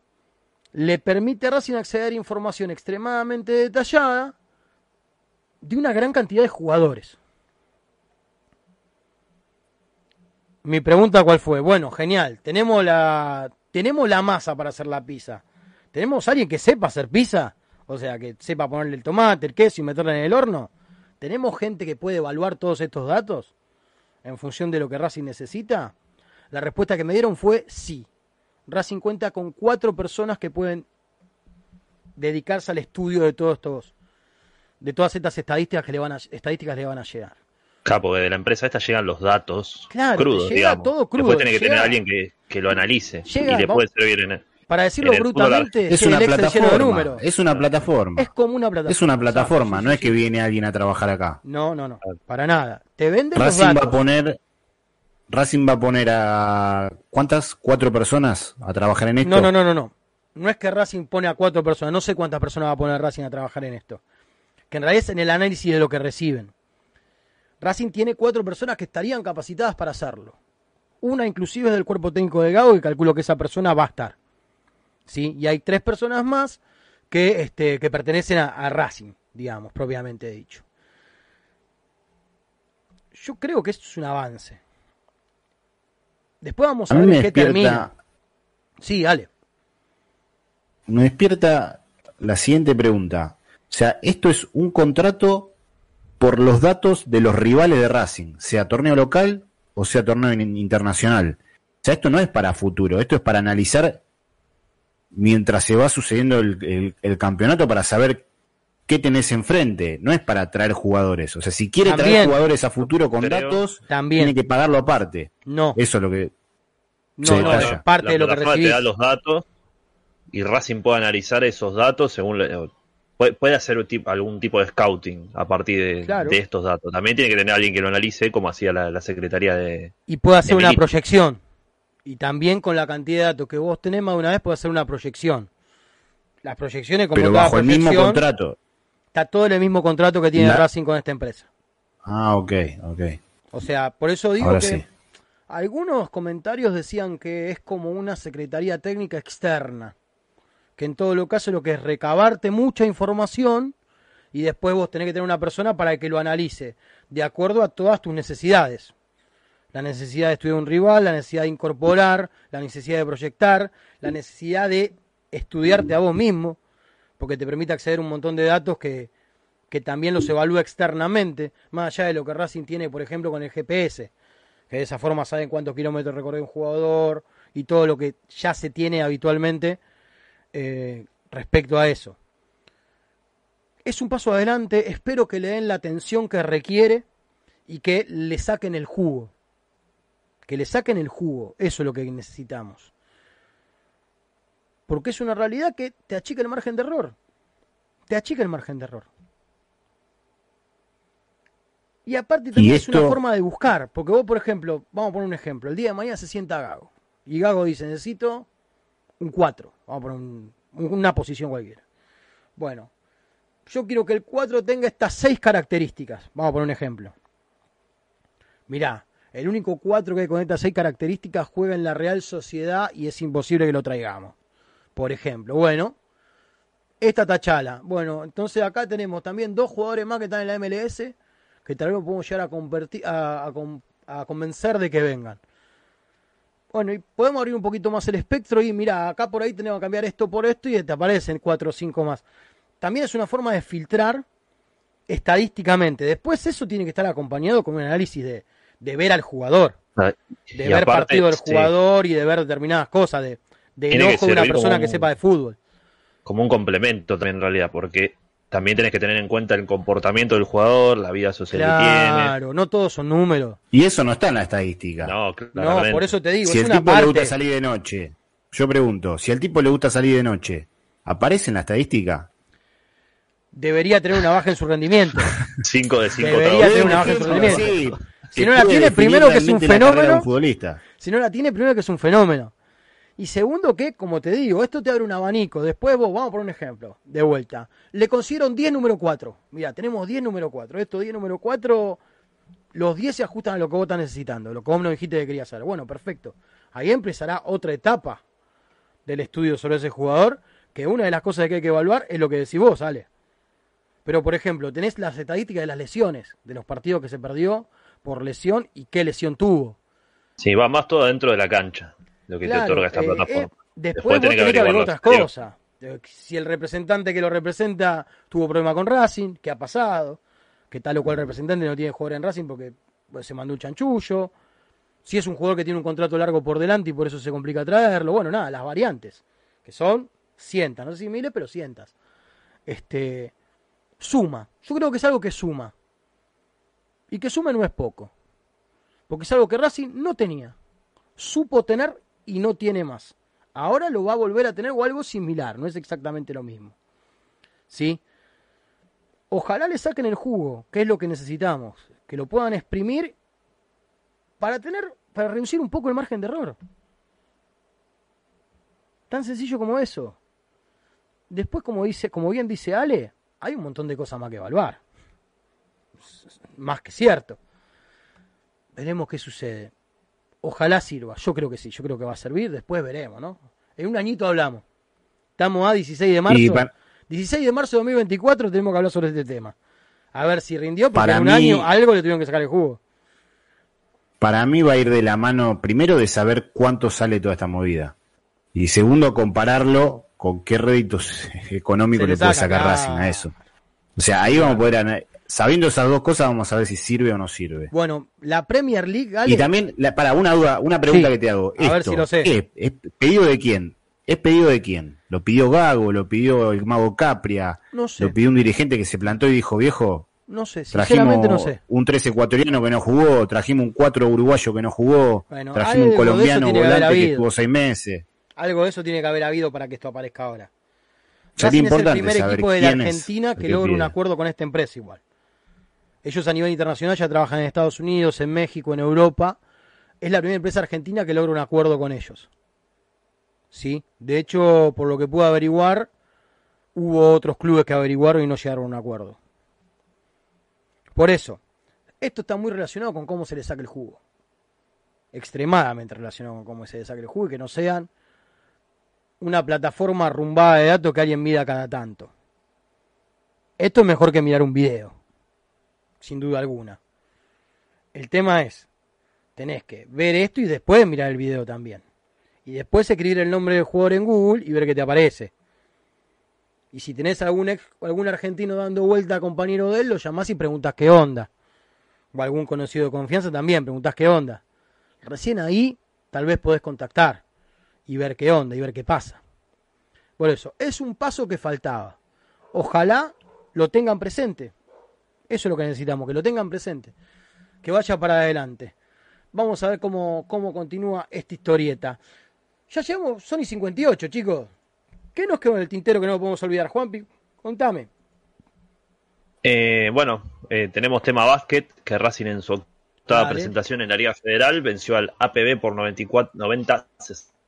Speaker 1: le permite a Racing acceder a información extremadamente detallada de una gran cantidad de jugadores. Mi pregunta cuál fue, bueno, genial, tenemos la tenemos la masa para hacer la pizza. ¿Tenemos alguien que sepa hacer pizza? O sea, que sepa ponerle el tomate, el queso y meterla en el horno. ¿Tenemos gente que puede evaluar todos estos datos en función de lo que Racing necesita? La respuesta que me dieron fue sí. Racing cuenta con cuatro personas que pueden dedicarse al estudio de todos estos, de todas estas estadísticas que le van a, estadísticas le van a llegar.
Speaker 3: Capo, de la empresa esta llegan los datos
Speaker 1: Claro,
Speaker 3: crudos,
Speaker 1: llega
Speaker 3: digamos.
Speaker 1: todo crudo,
Speaker 3: Después tiene que tener
Speaker 1: llega-
Speaker 3: alguien que, que lo analice
Speaker 1: Llega,
Speaker 3: y le
Speaker 1: va-
Speaker 3: puede servir en el...
Speaker 1: Para decirlo
Speaker 3: En el
Speaker 2: Es una plataforma.
Speaker 1: números.
Speaker 2: Es una plataforma.
Speaker 1: Es como una plataforma.
Speaker 2: Es una plataforma, no
Speaker 1: sí,
Speaker 2: es
Speaker 1: sí,
Speaker 2: que viene alguien a trabajar acá.
Speaker 1: No, no, no, para nada. Te venden los
Speaker 2: Racing va
Speaker 1: datos.
Speaker 2: a poner Racing va a poner a ¿cuántas? ¿Cuatro personas a trabajar en esto?
Speaker 1: No, no, no, no, no. No es que Racing pone a cuatro personas, no sé cuántas personas va a poner Racing a trabajar en esto. Que en realidad es en el análisis de lo que reciben. Racing tiene cuatro personas que estarían capacitadas para hacerlo. Una inclusive es del cuerpo técnico de Gago y calculo que esa persona va a estar. ¿Sí? Y hay tres personas más que, este, que pertenecen a, a Racing, digamos, propiamente dicho. Yo creo que esto es un avance. Después vamos a, ver en qué termina. Sí, dale.
Speaker 2: me despierta la siguiente pregunta. O sea, esto es un contrato por los datos de los rivales de Racing, sea torneo local o sea torneo in- internacional. O sea, esto no es para futuro, esto es para analizar mientras se va sucediendo el, el- el campeonato para saber qué tenés enfrente. No es para traer jugadores. O sea, si quiere
Speaker 1: También.
Speaker 2: traer jugadores a futuro con
Speaker 3: Creo-
Speaker 2: datos,
Speaker 1: También.
Speaker 2: tiene que pagarlo aparte.
Speaker 1: No,
Speaker 2: Eso es lo que...
Speaker 1: no,
Speaker 2: se
Speaker 1: no, parte
Speaker 3: la
Speaker 1: de lo que
Speaker 3: plataforma te
Speaker 1: recibís.
Speaker 3: da los datos y Racing puede analizar esos datos según le- puede, puede hacer un tipo- algún tipo de scouting a partir de,
Speaker 1: Claro.
Speaker 3: de estos datos. También tiene que tener alguien que lo analice como hacía la, la Secretaría de...
Speaker 1: Y puede hacer una proyección. Y también con la cantidad de datos que vos tenés más de una vez puede hacer una proyección. Las proyecciones como
Speaker 2: Pero
Speaker 1: toda
Speaker 2: bajo el mismo
Speaker 1: proyección,
Speaker 2: contrato.
Speaker 1: está todo en el mismo contrato que tiene
Speaker 2: La-
Speaker 1: Racing con esta empresa.
Speaker 2: Ah, ok, ok.
Speaker 1: O sea, por eso digo
Speaker 2: Ahora
Speaker 1: que
Speaker 2: sí.
Speaker 1: algunos comentarios decían que es como una secretaría técnica externa. Que en todo lo caso lo que es recabarte mucha información y después vos tenés que tener una persona para que lo analice de acuerdo a todas tus necesidades. La necesidad de estudiar un rival, la necesidad de incorporar, la necesidad de proyectar, la necesidad de estudiarte a vos mismo, porque te permite acceder a un montón de datos que, que también los evalúa externamente, más allá de lo que Racing tiene, por ejemplo, con el GPS, que de esa forma saben cuántos kilómetros recorre un jugador y todo lo que ya se tiene habitualmente eh, respecto a eso. Es un paso adelante, espero que le den la atención que requiere y que le saquen el jugo. Que le saquen el jugo, eso es lo que necesitamos. Porque es una realidad que te achica el margen de error. Te achica el margen de error. Y aparte también es una forma de buscar. Porque vos, por ejemplo, vamos a poner un ejemplo. El día de mañana se sienta Gago. Y Gago dice, necesito un 4. Vamos a poner un- una posición cualquiera. Bueno, yo quiero que el 4 tenga estas seis características. Vamos a poner un ejemplo. Mirá, el único 4 que con estas seis características juega en la Real Sociedad y es imposible que lo traigamos. Por ejemplo, bueno, esta Tachala. Bueno, entonces acá tenemos también dos jugadores más que están en la MLS que tal vez podemos llegar a, convertir, a, a con- a convencer de que vengan. Bueno, y podemos abrir un poquito más el espectro y mira, acá por ahí tenemos que cambiar esto por esto y te aparecen cuatro o cinco más. También es una forma de filtrar estadísticamente. Después eso tiene que estar acompañado con un análisis de, de ver al jugador, de
Speaker 3: Y
Speaker 1: ver
Speaker 3: aparte,
Speaker 1: partido del
Speaker 3: sí,
Speaker 1: jugador y de ver determinadas cosas, de, del
Speaker 3: Tiene que
Speaker 1: ojo de una persona que sepa de fútbol.
Speaker 3: como un complemento también en realidad, porque también tenés que tener en cuenta el comportamiento del jugador, la vida social que tiene.
Speaker 1: Claro, no todos son números.
Speaker 2: Y eso no está en la estadística.
Speaker 3: No,
Speaker 1: No,
Speaker 3: claramente.
Speaker 1: por eso te digo,
Speaker 2: si
Speaker 1: es
Speaker 2: el
Speaker 1: una
Speaker 2: tipo le gusta salir de noche, yo pregunto, si al tipo le gusta salir de noche, ¿aparece en la estadística?
Speaker 1: Debería tener una baja en su rendimiento. [laughs]
Speaker 3: 5 de 5
Speaker 1: Debería tener una baja en su rendimiento.
Speaker 2: Sí,
Speaker 1: Si no la tiene, primero que es un fenómeno.
Speaker 2: un futbolista.
Speaker 1: Si no la tiene, primero que es un fenómeno. Y segundo que, como te digo, esto te abre un abanico. Después vos, vamos por un ejemplo, de vuelta. Le consiguieron 10 número 4. Mira, tenemos 10 número 4. Estos 10 número 4, los 10 se ajustan a lo que vos estás necesitando, lo que vos no dijiste que querías hacer. Bueno, perfecto. Ahí empezará otra etapa del estudio sobre ese jugador, que una de las cosas que hay que evaluar es lo que decís vos, Ale. Pero, por ejemplo, tenés las estadísticas de las lesiones, de los partidos que se perdió por lesión y qué lesión tuvo.
Speaker 3: Sí, va más todo dentro de la cancha, lo que
Speaker 1: Claro,
Speaker 3: te otorga esta
Speaker 1: eh,
Speaker 3: plataforma.
Speaker 1: eh, después,
Speaker 3: Después tenés que
Speaker 1: tenés que
Speaker 3: averiguar
Speaker 1: otras cosas. Eh, Si el representante que lo representa tuvo problema con Racing, ¿qué ha pasado? Que tal o cual representante no tiene jugador en Racing porque pues, se mandó un chanchullo. Si es un jugador que tiene un contrato largo por delante y por eso se complica traerlo. Bueno, nada, las variantes, que son cientas, no sé si miles, pero cientas. Este, suma. Yo creo que es algo que suma. Y que suma no es poco. Porque es algo que Racing no tenía supo tener y no tiene más. Ahora lo va a volver a tener o algo similar, no es exactamente lo mismo. ¿Sí? Ojalá le saquen el jugo, que es lo que necesitamos, que lo puedan exprimir para tener para reducir un poco el margen de error. Tan sencillo como eso. Después, como dice, como bien dice Ale, hay un montón de cosas más que evaluar. Más que cierto. Veremos qué sucede. Ojalá sirva. Yo creo que sí, yo creo que va a servir. Después veremos, ¿no? En un añito hablamos. Estamos a 16 de marzo.
Speaker 2: Y pa-
Speaker 1: 16 de marzo de 2024 tenemos que hablar sobre este tema. A ver si rindió, porque
Speaker 2: Para
Speaker 1: en un
Speaker 2: mí-
Speaker 1: año algo le tuvieron que sacar el jugo.
Speaker 2: Para mí va a ir de la mano, primero, de saber cuánto sale toda esta movida. Y segundo, compararlo con qué réditos [laughs] económicos
Speaker 1: le
Speaker 2: le puede
Speaker 1: saca,
Speaker 2: sacar. Racing a eso. O sea, ahí vamos a poder, sabiendo esas dos cosas, vamos a ver si sirve o no sirve.
Speaker 1: Bueno, la Premier League, Ale,
Speaker 2: Y también, la- para una duda, una pregunta
Speaker 1: Sí,
Speaker 2: que te hago.
Speaker 1: a ver si lo sé.
Speaker 2: ¿Es pedido de quién? ¿Es pedido de quién? ¿Lo pidió Gago? ¿Lo pidió el mago Capria?
Speaker 1: no sé,
Speaker 2: ¿Lo pidió un dirigente que se plantó y dijo, viejo,
Speaker 1: no sé,
Speaker 2: trajimos
Speaker 1: no sé.
Speaker 2: un 3 ecuatoriano que no jugó, trajimos un 4 uruguayo que no jugó,
Speaker 1: Bueno,
Speaker 2: trajimos un colombiano
Speaker 1: que
Speaker 2: volante que estuvo seis meses?
Speaker 1: Algo de eso tiene que haber habido para que esto aparezca ahora.
Speaker 2: Sería
Speaker 1: Racing es el
Speaker 2: importante
Speaker 1: primer
Speaker 2: saber
Speaker 1: equipo de la
Speaker 2: es
Speaker 1: Argentina que
Speaker 2: que
Speaker 1: logra un acuerdo con esta empresa igual. Ellos a nivel internacional ya trabajan en Estados Unidos, en México, en Europa. Es la primera empresa argentina que logra un acuerdo con ellos. ¿Sí? De hecho, por lo que pude averiguar, hubo otros clubes que averiguaron y no llegaron a un acuerdo. Por eso, esto está muy relacionado con cómo se le saca el jugo. Extremadamente relacionado con cómo se le saca el jugo y que no sean una plataforma rumbada de datos que alguien mida cada tanto. Esto es mejor que mirar un video, sin duda alguna. El tema es, tenés que ver esto y después mirar el video también. Y después escribir el nombre del jugador en Google y ver qué te aparece. Y si tenés algún, ex- algún argentino dando vuelta compañero de él, lo llamás y preguntas qué onda. O algún conocido de confianza también, preguntás qué onda. Recién ahí tal vez podés contactar y ver qué onda y ver qué pasa. Por eso, es un paso que faltaba. Ojalá lo tengan presente. Eso es lo que necesitamos, que lo tengan presente. Que vaya para adelante. Vamos a ver cómo, cómo continúa esta historieta. Ya llegamos, son y 58, chicos. ¿Qué nos quedó en el tintero que no podemos olvidar? Juanpi, contame.
Speaker 3: Eh, bueno, eh, tenemos tema básquet, que Racing en su octava
Speaker 1: Dale.
Speaker 3: presentación en la Liga Federal venció al APB por 94, 90,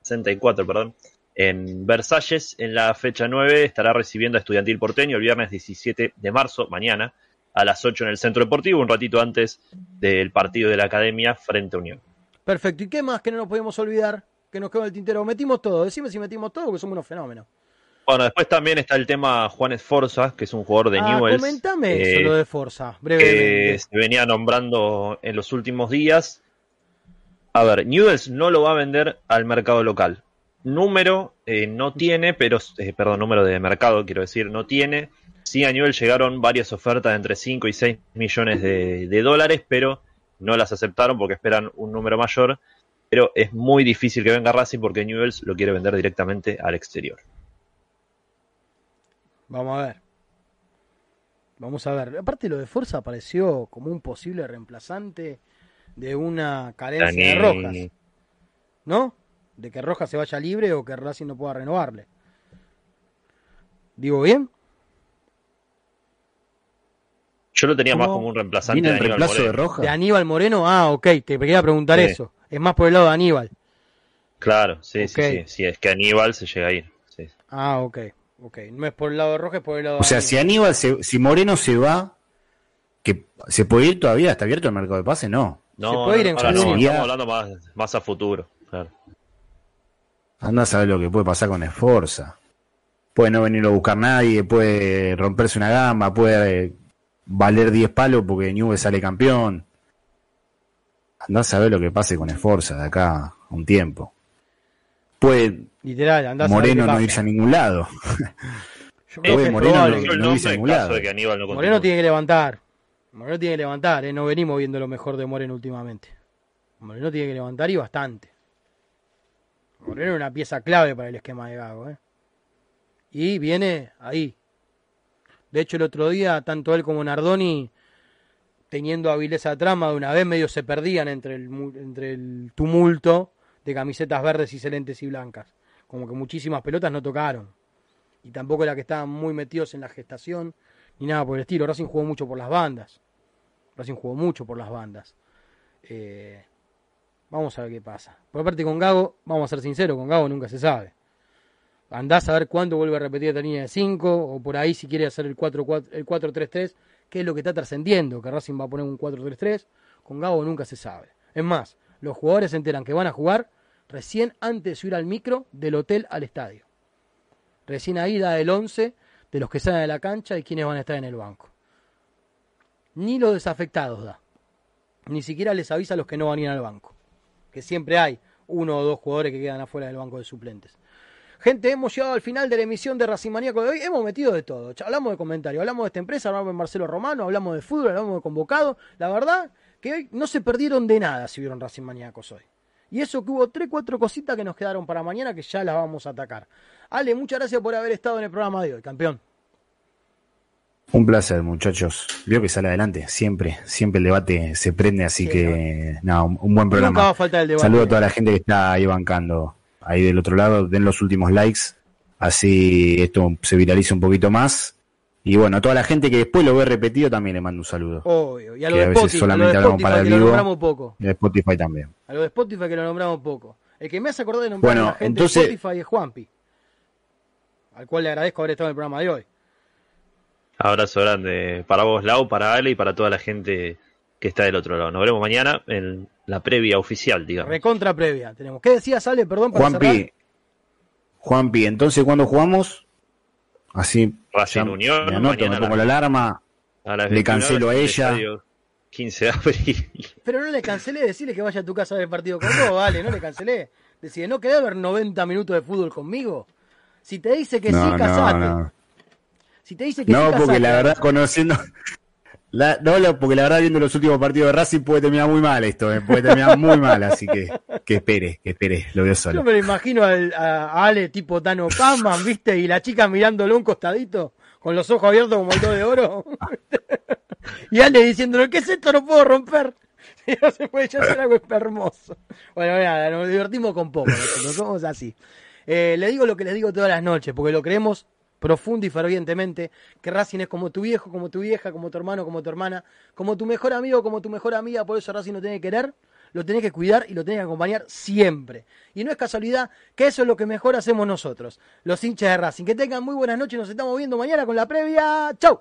Speaker 3: 64 perdón, en Versalles. En la fecha 9 estará recibiendo a Estudiantil Porteño el viernes 17 de marzo, mañana, a las 8 en el Centro Deportivo, un ratito antes del partido de la Academia frente a Unión.
Speaker 1: Perfecto. ¿Y qué más que no nos podemos olvidar? Que nos quedó el tintero. Metimos todo. Decime si metimos todo, porque somos unos fenómenos.
Speaker 3: Bueno, después también está el tema Juanes Forza, que es un jugador de
Speaker 1: ah,
Speaker 3: Newell's.
Speaker 1: comentame
Speaker 3: eh,
Speaker 1: eso, lo de Forza,
Speaker 3: que
Speaker 1: brevemente.
Speaker 3: se venía nombrando en los últimos días. A ver, Newells no lo va a vender al mercado local. Número eh, no tiene, pero, eh, perdón, número de mercado quiero decir, no tiene. Sí, a Newell's llegaron varias ofertas de entre 5 y 6 millones de, de dólares, pero no las aceptaron porque esperan un número mayor. Pero es muy difícil que venga Racing porque Newells lo quiere vender directamente al exterior.
Speaker 1: Vamos a ver. Vamos a ver. Aparte lo de Forza apareció como un posible reemplazante de una carencia de Rojas. ¿No? De que Rojas se vaya libre o que Racing no pueda renovarle. ¿Digo bien?
Speaker 3: Yo lo tenía más como un reemplazante
Speaker 2: ¿Viene
Speaker 3: de
Speaker 2: el
Speaker 3: Aníbal
Speaker 2: reemplazo de
Speaker 3: Moreno.
Speaker 2: Roja?
Speaker 1: De Aníbal Moreno. Ah, ok. Te quería preguntar
Speaker 3: Sí.
Speaker 1: eso. Es más por el lado de Aníbal.
Speaker 3: Claro, sí, sí, sí. Sí, es que Aníbal se llega a ir. Sí.
Speaker 1: Ah, ok. Ok. No es por el lado de Rojas, es por el lado
Speaker 2: O sea,
Speaker 1: de
Speaker 2: si
Speaker 1: Aníbal.
Speaker 2: Se, si Moreno se va, que se puede ir todavía, está abierto el mercado de pase, no.
Speaker 3: No,
Speaker 1: Se puede ir
Speaker 3: no,
Speaker 1: en
Speaker 3: ahora no, estamos hablando más, más a futuro. Claro.
Speaker 2: Anda a saber lo que puede pasar con Esforza. Puede no venirlo a buscar nadie, puede romperse una gamba, puede eh, valer 10 palos porque Newell sale campeón. Anda a saber lo que pase con Esforza de acá a un tiempo. Puede
Speaker 1: Literal, andás a ver
Speaker 2: Moreno no irse a ningún lado. [laughs]
Speaker 1: Yo creo que
Speaker 2: Moreno no-
Speaker 3: Eligió el
Speaker 2: no
Speaker 3: nombre
Speaker 2: dice
Speaker 3: en
Speaker 2: ningún
Speaker 3: caso
Speaker 2: lado.
Speaker 3: de que Aníbal no
Speaker 1: Moreno tiene que levantar. Moreno tiene que levantar, ¿eh? no venimos viendo lo mejor de Moreno últimamente. Moreno tiene que levantar y bastante. Moreno es una pieza clave para el esquema de Gago. ¿eh? Y viene ahí. De hecho, el otro día, tanto él como Nardoni, teniendo habileza trama, de una vez medio se perdían entre el, entre el tumulto de camisetas verdes y celentes y blancas. Como que muchísimas pelotas no tocaron. Y tampoco era que estaban muy metidos en la gestación ni nada por el estilo. Racing jugó mucho por las bandas. Racing jugó mucho por las bandas. Eh, vamos a ver qué pasa. Por parte con Gago, vamos a ser sinceros, con Gago nunca se sabe. Andás a ver cuándo vuelve a repetir esta línea de 5, o por ahí si quiere hacer el 4-4 el 4-3-3, que es lo que está trascendiendo, que Racing va a poner un 4-3-3. Con Gago nunca se sabe. Es más, los jugadores se enteran que van a jugar recién antes de subir al micro del hotel al estadio. Recién ahí da el 11 de los que salen de la cancha y quienes van a estar en el banco. Ni los desafectados da. Ni siquiera les avisa a los que no van a ir al banco. Que siempre hay uno o dos jugadores que quedan afuera del banco de suplentes. Gente, hemos llegado al final de la emisión de Racing Maníaco de hoy. Hemos metido de todo. Hablamos de comentarios, hablamos de esta empresa, hablamos de Marcelo Romano, hablamos de fútbol, hablamos de convocado. La verdad que hoy no se perdieron de nada si vieron Racing Maníacos hoy. Y eso que hubo tres, cuatro cositas que nos quedaron para mañana que ya las vamos a atacar. Ale, muchas gracias por haber estado en el programa de hoy, campeón.
Speaker 2: Un placer, muchachos. Veo que sale adelante, siempre, siempre el debate se prende, así
Speaker 1: Sí,
Speaker 2: que, no, un, un buen
Speaker 1: Nunca va
Speaker 2: programa.
Speaker 1: a faltar el debate.
Speaker 2: Saludo a toda la gente que está ahí bancando, ahí del otro lado, den los últimos likes, así esto se viraliza un poquito más. Y bueno, a toda la gente que después lo ve repetido también le mando un saludo.
Speaker 1: Obvio. Y a lo
Speaker 2: Que
Speaker 1: de
Speaker 2: a veces
Speaker 1: Spotify, a lo
Speaker 2: solamente
Speaker 1: de
Speaker 2: hablamos
Speaker 1: Spotify
Speaker 2: para el
Speaker 1: que lo
Speaker 2: vivo.
Speaker 1: nombramos poco.
Speaker 2: Y a Spotify también.
Speaker 1: A lo de Spotify que lo nombramos poco. El que me hace acordar de nombrar
Speaker 2: Bueno,
Speaker 1: a la gente
Speaker 2: entonces-
Speaker 1: de Spotify es Juanpi. Al cual le agradezco haber estado en el programa de hoy.
Speaker 3: Abrazo grande para vos, Lau, para Ale y para toda la gente que está del otro lado. Nos veremos mañana en la previa oficial, digamos.
Speaker 1: Recontra previa tenemos. ¿Qué decías, Ale? Perdón para cerrar.
Speaker 2: Juanpi, Juanpi, entonces cuando jugamos, así
Speaker 3: Racing
Speaker 2: ya
Speaker 3: Unión,
Speaker 2: me anoto,
Speaker 3: mañana
Speaker 2: me pongo la alarma, le
Speaker 3: 21
Speaker 2: cancelo a ella.
Speaker 3: estadio 15 de abril. [laughs]
Speaker 1: Pero no le cancelé decirle que vaya a tu casa a ver el partido con vos, vale, no le cancelé. Decide, ¿no querés ver 90 minutos de fútbol conmigo? Si te dice que
Speaker 2: no,
Speaker 1: sí,
Speaker 2: no,
Speaker 1: casate.
Speaker 2: no.
Speaker 1: Si te dice que
Speaker 2: No,
Speaker 1: sí,
Speaker 2: porque
Speaker 1: casate.
Speaker 2: la verdad, conociendo. No, porque la verdad, viendo los últimos partidos de Racing, puede terminar muy mal esto, eh, puede terminar muy mal, así que que espere, que espere, lo veo
Speaker 1: Yo
Speaker 2: solo.
Speaker 1: me lo imagino al- a, a Ale tipo Tano Pazman, ¿viste? Y la chica mirándolo un costadito, con los ojos abiertos como el do de oro. [laughs] y Ale diciéndole, ¿qué es esto? No puedo romper. [laughs] Y no se puede hacer algo hermoso. Bueno, nada, nos divertimos con poco, nosotros somos así. Eh, le digo lo que les digo todas las noches, porque lo creemos profundo y fervientemente, que Racing es como tu viejo, como tu vieja, como tu hermano, como tu hermana, como tu mejor amigo, como tu mejor amiga, por eso Racing lo tiene que querer, lo tenés que cuidar y lo tenés que acompañar siempre. Y no es casualidad que eso es lo que mejor hacemos nosotros, los hinchas de Racing. Que tengan muy buenas noches, nos estamos viendo mañana con la previa. ¡Chau!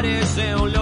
Speaker 5: Parece un